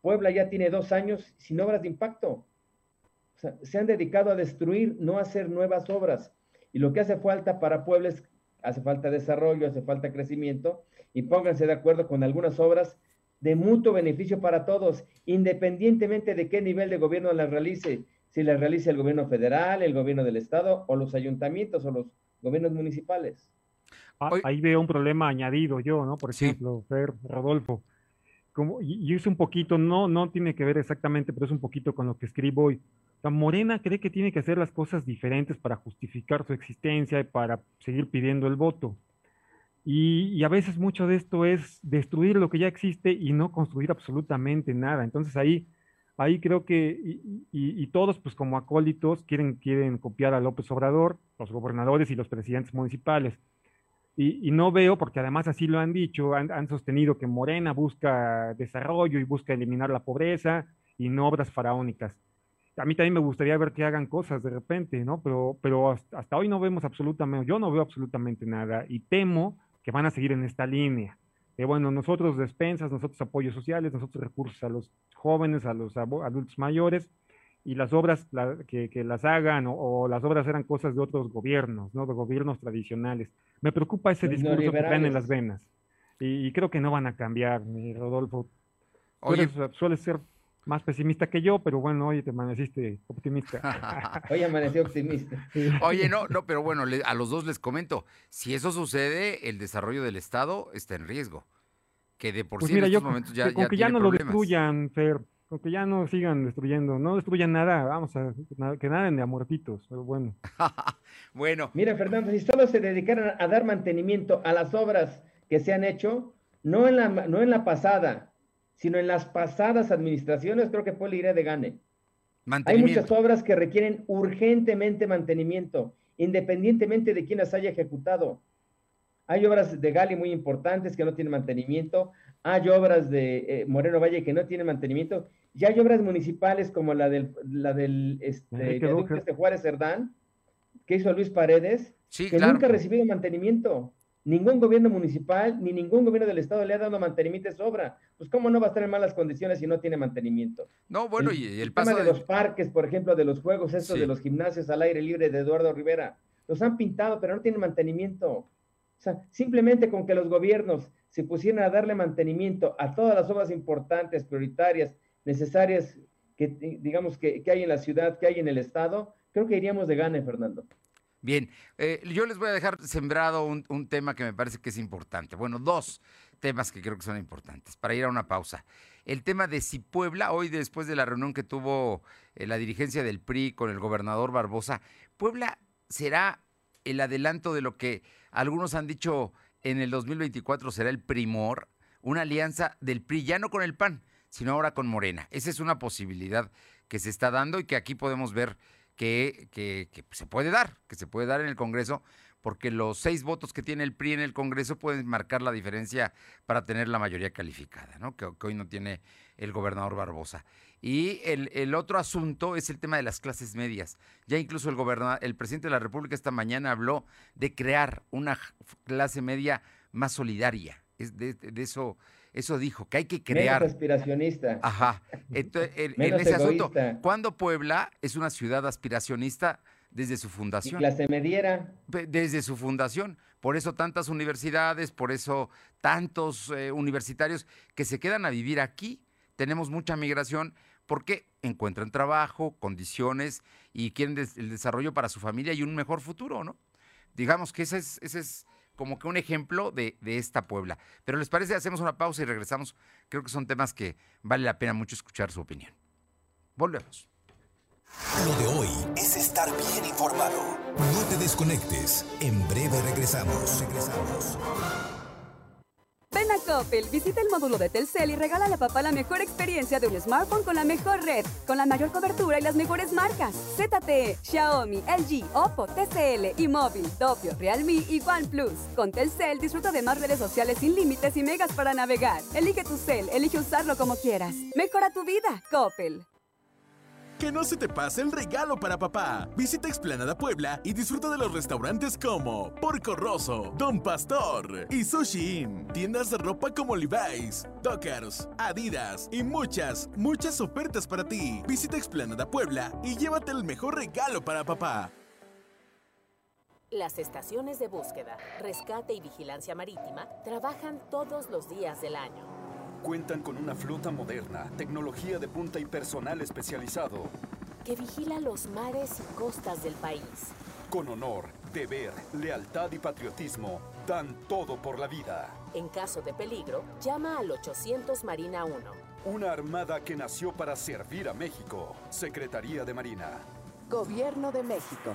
Puebla ya tiene dos años sin obras de impacto. se han dedicado a destruir, no a hacer nuevas obras. Y lo que hace falta para Puebla es, hace falta desarrollo, hace falta crecimiento, y pónganse de acuerdo con algunas obras de mutuo beneficio para todos, independientemente de qué nivel de gobierno las realice, si las realiza el gobierno federal, el gobierno del estado o los ayuntamientos o los gobiernos municipales.
Ah, ahí veo un problema añadido yo, ¿no? Por ejemplo, Fer, Rodolfo, como, y, es un poquito, no, no tiene que ver exactamente, pero es un poquito con lo que escribo hoy. La Morena cree que tiene que hacer las cosas diferentes para justificar su existencia y para seguir pidiendo el voto. Y, a veces mucho de esto es destruir lo que ya existe y no construir absolutamente nada. Entonces ahí, ahí creo que, y, todos pues como acólitos quieren, quieren copiar a López Obrador, los gobernadores y los presidentes municipales. Y, no veo, porque además así lo han dicho, han, han, sostenido que Morena busca desarrollo y busca eliminar la pobreza y no obras faraónicas. A mí también me gustaría ver que hagan cosas de repente, ¿no? Pero, pero hasta, hasta hoy no vemos absolutamente, yo no veo absolutamente nada y temo que van a seguir en esta línea. Que bueno, nosotros despensas, nosotros apoyos sociales, nosotros recursos a los jóvenes, a los adultos mayores, y las obras que, las hagan o, las obras eran cosas de otros gobiernos, ¿no? De gobiernos tradicionales. Me preocupa ese discurso que traen en las venas. Y, creo que no van a cambiar, mi Rodolfo. Oye, suele ser más pesimista que yo, pero bueno, hoy te amaneciste optimista.
hoy amanecí optimista.
Oye, no, no, pero bueno, a los dos les comento, si eso sucede, el desarrollo del Estado está en riesgo. Que de por pues sí en estos momentos ya,
con que ya no lo destruyan, Fer, con que ya no sigan destruyendo, no destruyan nada, vamos a que naden de amortitos, pero bueno.
bueno.
Mira, Fernando, si solo se dedicaran a dar mantenimiento a las obras que se han hecho, no en la, no en la pasada, sino en las pasadas administraciones, creo que Puebla irá de gane. Hay muchas obras que requieren urgentemente mantenimiento, independientemente de quién las haya ejecutado. Hay obras de Gali muy importantes que no tienen mantenimiento, hay obras de eh, Moreno Valle que no tienen mantenimiento, y hay obras municipales como la del, la del este, de Juárez Cerdán, que hizo Luis Paredes, que nunca ha recibido mantenimiento. Ningún gobierno municipal ni ningún gobierno del estado le ha dado mantenimiento a esa obra. Pues cómo no va a estar en malas condiciones si no tiene mantenimiento.
No, bueno, y el,
tema de, los parques, por ejemplo, de los juegos, estos de los gimnasios al aire libre de Eduardo Rivera, los han pintado, pero no tienen mantenimiento. O sea, simplemente con que los gobiernos se pusieran a darle mantenimiento a todas las obras importantes, prioritarias, necesarias que digamos que, que hay en la ciudad, que hay en el estado, creo que iríamos de gane, Fernando.
Bien, eh, yo les voy a dejar sembrado un, tema que me parece que es importante. Bueno, dos temas que creo que son importantes para ir a una pausa. El tema de si Puebla, hoy después de la reunión que tuvo eh, la dirigencia del PRI con el gobernador Barbosa, Puebla será el adelanto de lo que algunos han dicho en el 2024 será el primor, una alianza del PRI, ya no con el PAN, sino ahora con Morena. Esa es una posibilidad que se está dando y que aquí podemos ver que, que, se puede dar, que se puede dar en el Congreso, porque los seis votos que tiene el PRI en el Congreso pueden marcar la diferencia para tener la mayoría calificada, ¿no? que, hoy no tiene el gobernador Barbosa. Y el, el, otro asunto es el tema de las clases medias. Ya incluso el, gobernador, el presidente de la República esta mañana habló de crear una clase media más solidaria. Es de, de eso, eso dijo, que hay que
Menos
crear.
aspiracionista.
Ajá. Entonces, en, en
Menos
ese asunto. ¿cuándo Puebla es una ciudad aspiracionista desde su fundación?
clase mediera.
Pe- Desde su fundación. Por eso tantas universidades, por eso tantos eh, universitarios que se quedan a vivir aquí. Tenemos mucha migración porque encuentran trabajo, condiciones y quieren des- el desarrollo para su familia y un mejor futuro, ¿no? Digamos que ese es, ese es como que un ejemplo de, de esta Puebla. Pero ¿les parece? Hacemos una pausa y regresamos. Creo que son temas que vale la pena mucho escuchar su opinión. Volvemos.
Lo de hoy es estar bien informado. No te desconectes. En breve regresamos. Regresamos.
Ven a Coppel, visita el módulo de Telcel y regala a papá la mejor experiencia de un smartphone con la mejor red, con la mayor cobertura y las mejores marcas. ZTE, Xiaomi, LG, Oppo, TCL móvil, Doppio, Realme y OnePlus. Con Telcel disfruta de más redes sociales sin límites y megas para navegar. Elige tu cel, elige usarlo como quieras. Mejora tu vida, Coppel.
Que no se te pase el regalo para papá. Visita Explanada Puebla y disfruta de los restaurantes como Porco Rosso, Don Pastor y Sushi Inn. Tiendas de ropa como Levi's, Dockers, Adidas y muchas, muchas ofertas para ti. Visita Explanada Puebla y llévate el mejor regalo para papá.
Las estaciones de búsqueda, rescate y vigilancia marítima trabajan todos los días del año.
Cuentan con una flota moderna, tecnología de punta y personal especializado.
que vigila los mares y costas del país.
Con honor, deber, lealtad y patriotismo, dan todo por la vida.
En caso de peligro, llama al 800 Marina 1.
Una armada que nació para servir a México. Secretaría de Marina.
Gobierno de México.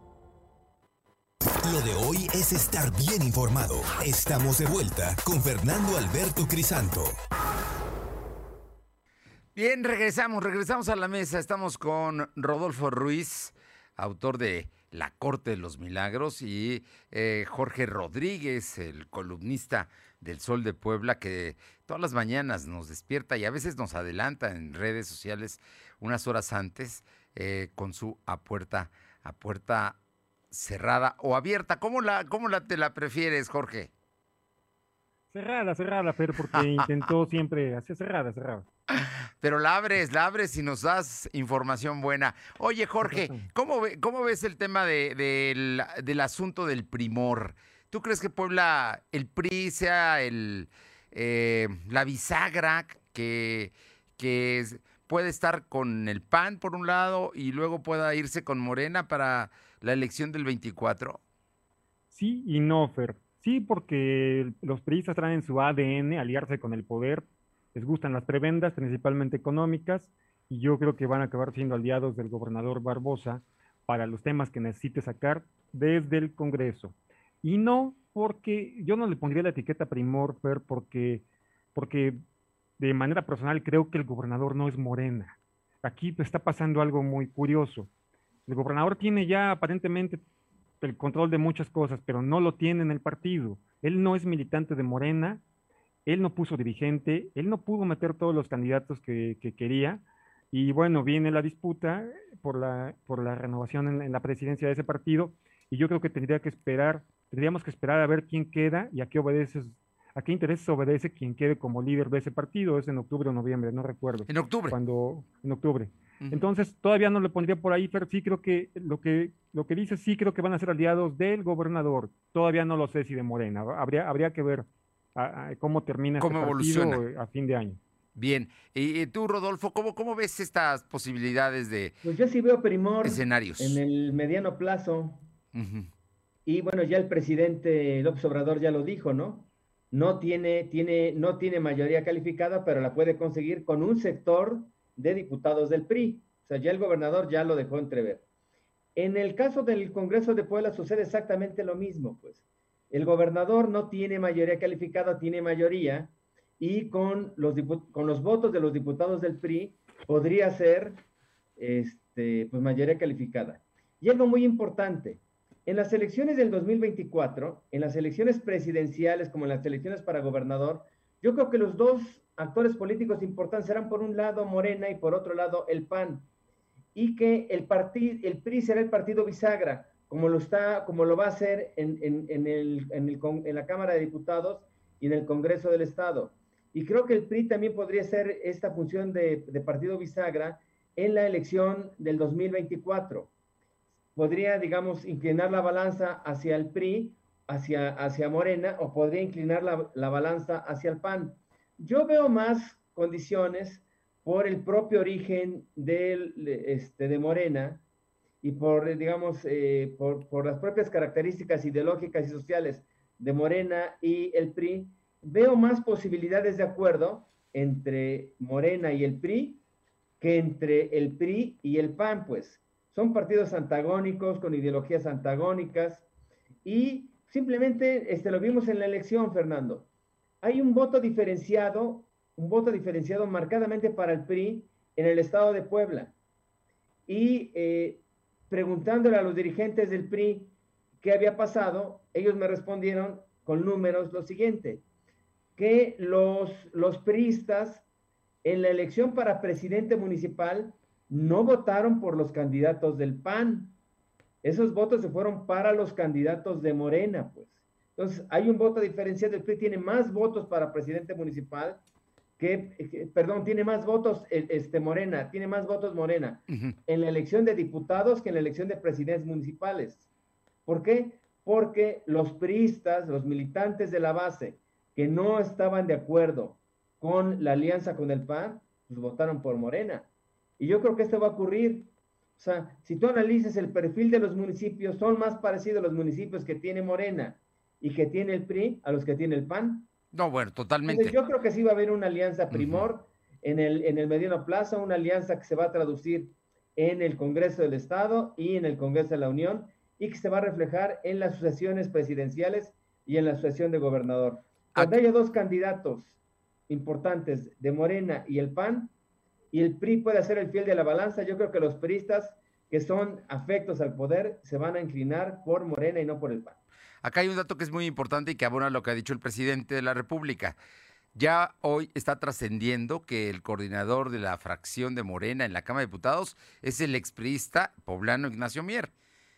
Lo de hoy es estar bien informado. Estamos de vuelta con Fernando Alberto Crisanto.
Bien, regresamos, regresamos a la mesa. Estamos con Rodolfo Ruiz, autor de La Corte de los Milagros, y eh, Jorge Rodríguez, el columnista del Sol de Puebla, que todas las mañanas nos despierta y a veces nos adelanta en redes sociales unas horas antes eh, con su a puerta, a puerta cerrada o abierta. ¿Cómo la, cómo la te la prefieres, Jorge?
Cerrada, cerrada, pero porque intentó siempre hacer cerrada, cerrada.
Pero la abres, la abres y nos das información buena. Oye, Jorge, ¿cómo, ve- cómo ves el tema de- del- del asunto del primor? ¿Tú crees que Puebla, el PRI sea el, eh, la bisagra que, que puede estar con el PAN por un lado y luego pueda irse con Morena para la elección del 24?
Sí y no, Fer. Sí, porque los priistas traen en su ADN aliarse con el poder. Les gustan las prebendas, principalmente económicas, y yo creo que van a acabar siendo aliados del gobernador Barbosa para los temas que necesite sacar desde el Congreso. Y no porque yo no le pondría la etiqueta primor, Fer, porque, porque de manera personal creo que el gobernador no es morena. Aquí está pasando algo muy curioso. El gobernador tiene ya aparentemente el control de muchas cosas, pero no lo tiene en el partido. Él no es militante de Morena, él no puso dirigente, él no pudo meter todos los candidatos que, que quería. Y bueno, viene la disputa por la, por la renovación en, en la presidencia de ese partido. Y yo creo que tendría que esperar, tendríamos que esperar a ver quién queda y a qué obedece, a qué intereses obedece quien quede como líder de ese partido. Es en octubre o noviembre, no recuerdo.
En octubre.
Cuando, en octubre. Entonces, todavía no le pondría por ahí, pero sí creo que lo que lo que dice, sí creo que van a ser aliados del gobernador. Todavía no lo sé si de Morena. Habría, habría que ver a- a cómo termina
¿Cómo
este partido
evoluciona?
eh, a fin de año.
Bien, y tú, Rodolfo, ¿cómo, cómo ves estas posibilidades de
Pues yo sí veo primor
escenarios?
en el mediano plazo. Y bueno, ya el presidente López Obrador ya lo dijo, ¿no? No tiene, tiene, no tiene mayoría calificada, pero la puede conseguir con un sector de diputados del PRI. O sea, ya el gobernador ya lo dejó entrever. En el caso del Congreso de Puebla sucede exactamente lo mismo, pues. El gobernador no tiene mayoría calificada, tiene mayoría, y con los, con los votos de los diputados del PRI podría ser este, pues mayoría calificada. Y algo muy importante, en las elecciones del 2024, en las elecciones presidenciales como en las elecciones para gobernador, yo creo que los dos actores políticos importantes serán por un lado Morena y por otro lado el PAN. Y que el, el PRI será el partido bisagra, como lo, está, como lo va a hacer en, en, en, el, en, la Cámara de Diputados y en el Congreso del Estado. Y creo que el PRI también podría ser esta función de, de partido bisagra en la elección del 2024 podría, digamos, inclinar la balanza hacia el PRI, hacia, hacia Morena, o podría inclinar la, la balanza hacia el PAN. Yo veo más condiciones por el propio origen del, este, de Morena y por, digamos, eh, por, por, las propias características ideológicas y sociales de Morena y el PRI, veo más posibilidades de acuerdo entre Morena y el PRI que entre el PRI y el PAN, pues. Son partidos antagónicos, con ideologías antagónicas, y simplemente este, lo vimos en la elección, Fernando. Hay un voto diferenciado, un voto diferenciado marcadamente para el PRI en el estado de Puebla. Y eh, preguntándole a los dirigentes del PRI qué había pasado, ellos me respondieron con números lo siguiente, que los, los priistas en la elección para presidente municipal no votaron por los candidatos del PAN. Esos votos se fueron para los candidatos de Morena, pues. Entonces, hay un voto diferenciado. El PRI tiene más votos para presidente municipal que, perdón, tiene más votos este, Morena, tiene más votos Morena en la elección de diputados que en la elección de presidentes municipales. ¿Por qué? Porque los priistas, los militantes de la base, que no estaban de acuerdo con la alianza con el PAN, pues votaron por Morena. Y yo creo que esto va a ocurrir. O sea, si tú analizas el perfil de los municipios, son más parecidos los municipios que tiene Morena y que tiene el PRI a los que tiene el PAN.
No, bueno, totalmente.
yo creo que sí va a haber una alianza primor en, el, en el Mediano Plaza, una alianza que se va a traducir en el Congreso del Estado y en el Congreso de la Unión y que se va a reflejar en las sucesiones presidenciales y en la sucesión de gobernador. Cuando haya dos candidatos importantes de Morena y el PAN, y el PRI puede ser el fiel de la balanza, yo creo que los priistas que son afectos al poder se van a inclinar por Morena y no por el PAN.
Acá hay un dato que es muy importante y que abona lo que ha dicho el presidente de la República. Ya hoy está trascendiendo que el coordinador de la fracción de Morena en la Cámara de Diputados es el expriista poblano Ignacio Mier.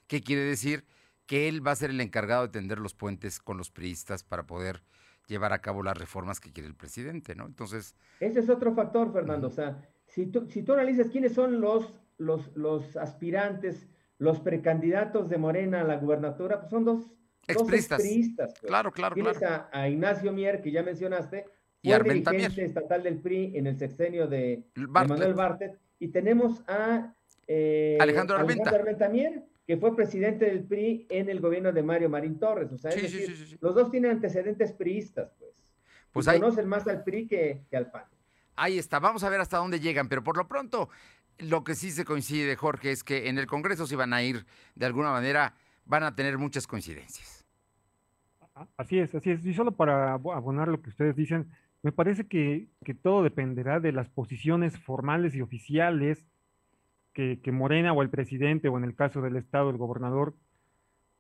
¿Qué quiere decir? Que él va a ser el encargado de tender los puentes con los priistas para poder llevar a cabo las reformas que quiere el presidente, ¿no? Entonces...
Ese es otro factor, Fernando. O sea, si tú, si tú analizas quiénes son los, los, los aspirantes, los precandidatos de Morena a la gubernatura, pues son dos
expristas.
Pues.
Claro, claro,
Tienes
claro.
A, Ignacio Mier, que ya mencionaste,
y fue
dirigente estatal del PRI en el sexenio de, Manuel Bartlett, y tenemos a eh,
Alejandro Armenta.
Alejandro Mier, que fue presidente del PRI en el gobierno de Mario Marín Torres. O sea, es decir, los dos tienen antecedentes priistas, pues. Pues conocen más al PRI que, que al PAN.
Ahí está, vamos a ver hasta dónde llegan, pero por lo pronto lo que sí se coincide, Jorge, es que en el Congreso sí van a ir, de alguna manera, van a tener muchas coincidencias.
Así es, así es. Y solo para abonar lo que ustedes dicen, me parece que, que todo dependerá de las posiciones formales y oficiales que, que, Morena o el presidente, o en el caso del Estado, el gobernador,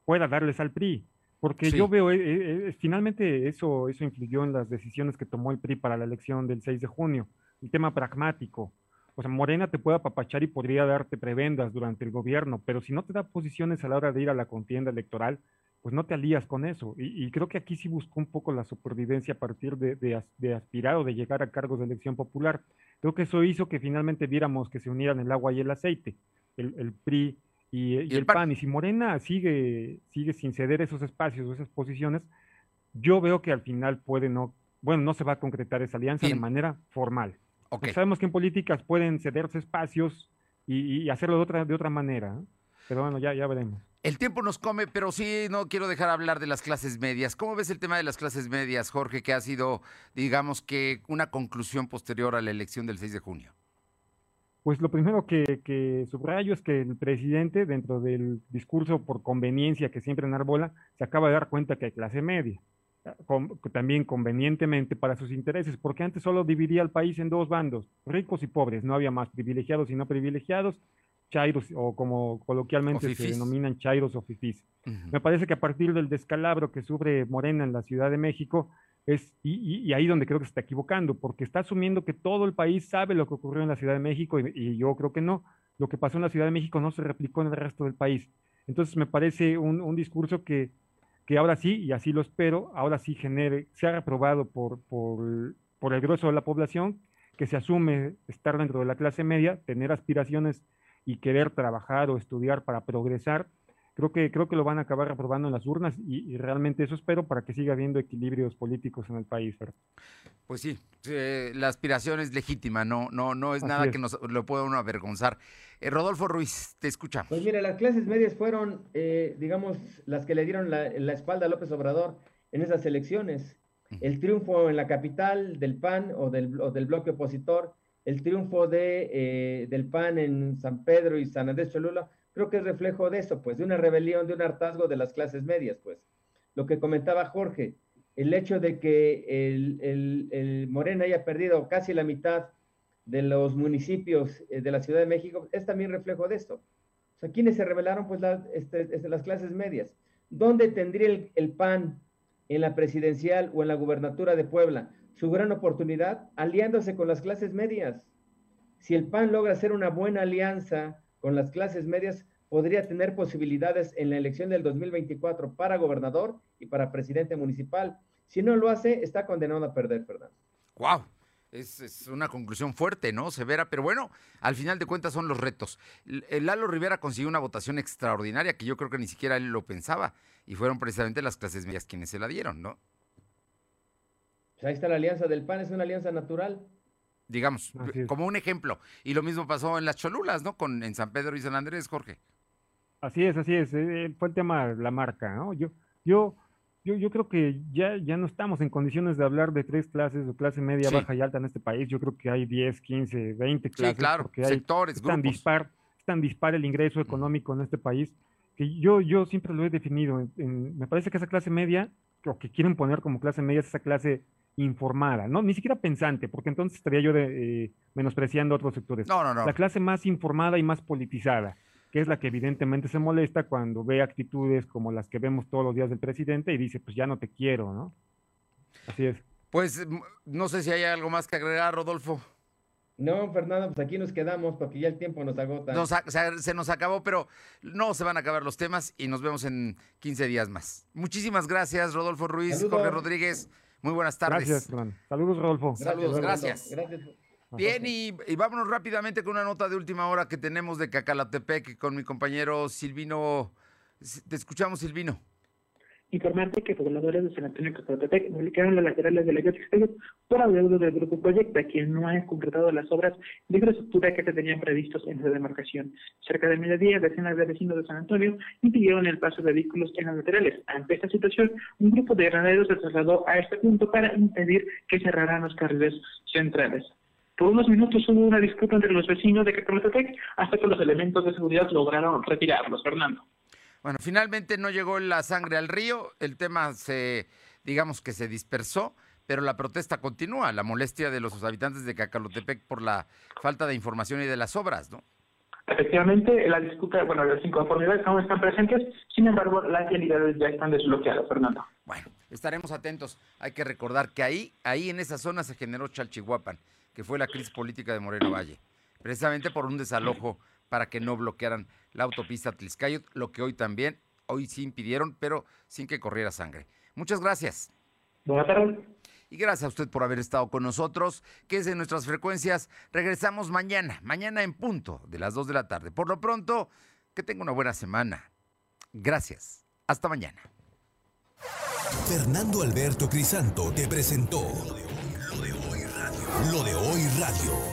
pueda darles al PRI. Porque yo veo, eh, eh, finalmente eso, eso influyó en las decisiones que tomó el PRI para la elección del 6 de junio, el tema pragmático. O sea, Morena te puede apapachar y podría darte prebendas durante el gobierno, pero si no te da posiciones a la hora de ir a la contienda electoral, pues no te alías con eso. Y, creo que aquí sí buscó un poco la supervivencia a partir de, de, aspirar o de llegar a cargos de elección popular. Creo que eso hizo que finalmente viéramos que se unieran el agua y el aceite. El, el PRI y, el, PAN. Y si Morena sigue, sigue sin ceder esos espacios o esas posiciones, yo veo que al final puede no, bueno, no se va a concretar esa alianza de manera formal. Sabemos que en políticas pueden cederse espacios y, hacerlo de otra, de otra manera, pero bueno, ya, ya veremos.
El tiempo nos come, pero sí no quiero dejar hablar de las clases medias. ¿Cómo ves el tema de las clases medias, Jorge, que ha sido, digamos que, una conclusión posterior a la elección del 6 de junio?
Pues lo primero que, que, subrayo es que el presidente, dentro del discurso por conveniencia que siempre enarbola, se acaba de dar cuenta que hay clase media también convenientemente para sus intereses, porque antes solo dividía al país en dos bandos, ricos y pobres, no había más privilegiados y no privilegiados, chairos o como coloquialmente se denominan chairos o fifís. Me parece que a partir del descalabro que sufre Morena en la Ciudad de México, es, y, ahí donde creo que se está equivocando, porque está asumiendo que todo el país sabe lo que ocurrió en la Ciudad de México y, yo creo que no, lo que pasó en la Ciudad de México no se replicó en el resto del país. Entonces me parece un, un discurso que, que ahora sí, y así lo espero, ahora sí genere, sea aprobado por, por, por el grueso de la población, que se asume estar dentro de la clase media, tener aspiraciones y querer trabajar o estudiar para progresar, creo que, creo que lo van a acabar aprobando en las urnas y, realmente eso espero para que siga habiendo equilibrios políticos en el país.
Pues sí, eh, la aspiración es legítima, no, no, no es nada que nos lo pueda uno avergonzar. Eh, Rodolfo Ruiz, te escuchamos.
Pues mire, las clases medias fueron, eh, digamos, las que le dieron la, espalda a López Obrador en esas elecciones. El triunfo en la capital del PAN o del, o del bloque opositor, el triunfo de, del PAN en San Pedro y San Andrés Cholula, creo que es reflejo de eso, pues, de una rebelión, de un hartazgo de las clases medias, pues. Lo que comentaba Jorge, el hecho de que el, Morena haya perdido casi la mitad de los municipios eh, de la Ciudad de México es también reflejo de esto. O sea, ¿quiénes se rebelaron? Pues este, este, las clases medias. ¿Dónde tendría el, el, PAN en la presidencial o en la gubernatura de Puebla su gran oportunidad? Aliándose con las clases medias. Si el PAN logra hacer una buena alianza con las clases medias podría tener posibilidades en la elección del 2024 para gobernador y para presidente municipal. Si no lo hace, está condenado a perder, Fernando.
¡Wow! Es, una conclusión fuerte, ¿no? Severa, pero bueno, al final de cuentas son los retos. El Lalo Rivera consiguió una votación extraordinaria que yo creo que ni siquiera él lo pensaba y fueron precisamente las clases medias quienes se la dieron, ¿no?
Pues ahí está la alianza del PAN, es una alianza natural
digamos, como un ejemplo. Y lo mismo pasó en las Cholulas, ¿no? Con en San Pedro y San Andrés, Jorge.
Así es, así es. Eh, fue el tema la marca, ¿no? Yo, yo, yo, yo creo que ya, ya no estamos en condiciones de hablar de tres clases o clase media, baja y alta en este país. Yo creo que hay 10, 15, 20 clases.
Sí, claro, porque sectores,
es tan dispar, es tan dispar el ingreso económico en este país que yo, yo siempre lo he definido. me parece que esa clase media, lo que quieren poner como clase media es esa clase informada, ¿no? Ni siquiera pensante, porque entonces estaría yo de, eh, menospreciando otros sectores.
No, no, no.
La clase más informada y más politizada, que es la que evidentemente se molesta cuando ve actitudes como las que vemos todos los días del presidente y dice, pues ya no te quiero, ¿no? Así es.
Pues no sé si hay algo más que agregar, Rodolfo.
No, Fernando, pues aquí nos quedamos porque ya el tiempo nos agota.
se nos acabó, pero no se van a acabar los temas y nos vemos en 15 días más. Muchísimas gracias, Rodolfo Ruiz, Jorge Rodríguez. Muy buenas tardes.
Gracias, Saludos, Rodolfo.
Saludos, gracias. Bien, y, vámonos rápidamente con una nota de última hora que tenemos de Cacalatepec con mi compañero Silvino. Te escuchamos, Silvino
informarte que pobladores de San Antonio de Cacalatepec publicaron las laterales de la Exterior por adeudo del Grupo Proyecta, quien no ha concretado las obras de infraestructura que se tenían previstos en esa demarcación. Cerca de mediodía, decenas de vecinos de San Antonio impidieron el paso de vehículos en las laterales. Ante esta situación, un grupo de granaderos se trasladó a este punto para impedir que cerraran los carriles centrales. Por unos minutos hubo una disputa entre los vecinos de Cacalatepec hasta que los elementos de seguridad lograron retirarlos. Fernando.
Bueno, finalmente no llegó la sangre al río, el tema se, digamos que se dispersó, pero la protesta continúa, la molestia de los habitantes de Cacalotepec por la falta de información y de las obras, ¿no?
Efectivamente, la disputa, bueno, las inconformidades aún están presentes, sin embargo, las realidades ya están desbloqueadas, Fernando.
Bueno, estaremos atentos. Hay que recordar que ahí, ahí en esa zona se generó Chalchihuapan, que fue la crisis política de Moreno Valle, precisamente por un desalojo para que no bloquearan la autopista Tliscayot, lo que hoy también, hoy sí impidieron, pero sin que corriera sangre. Muchas gracias.
Buenas tardes.
Y gracias a usted por haber estado con nosotros, que es en nuestras frecuencias. Regresamos mañana, mañana en punto de las 2 de la tarde. Por lo pronto, que tenga una buena semana. Gracias. Hasta mañana.
Fernando Alberto Crisanto te presentó Lo de hoy radio. Lo de hoy radio.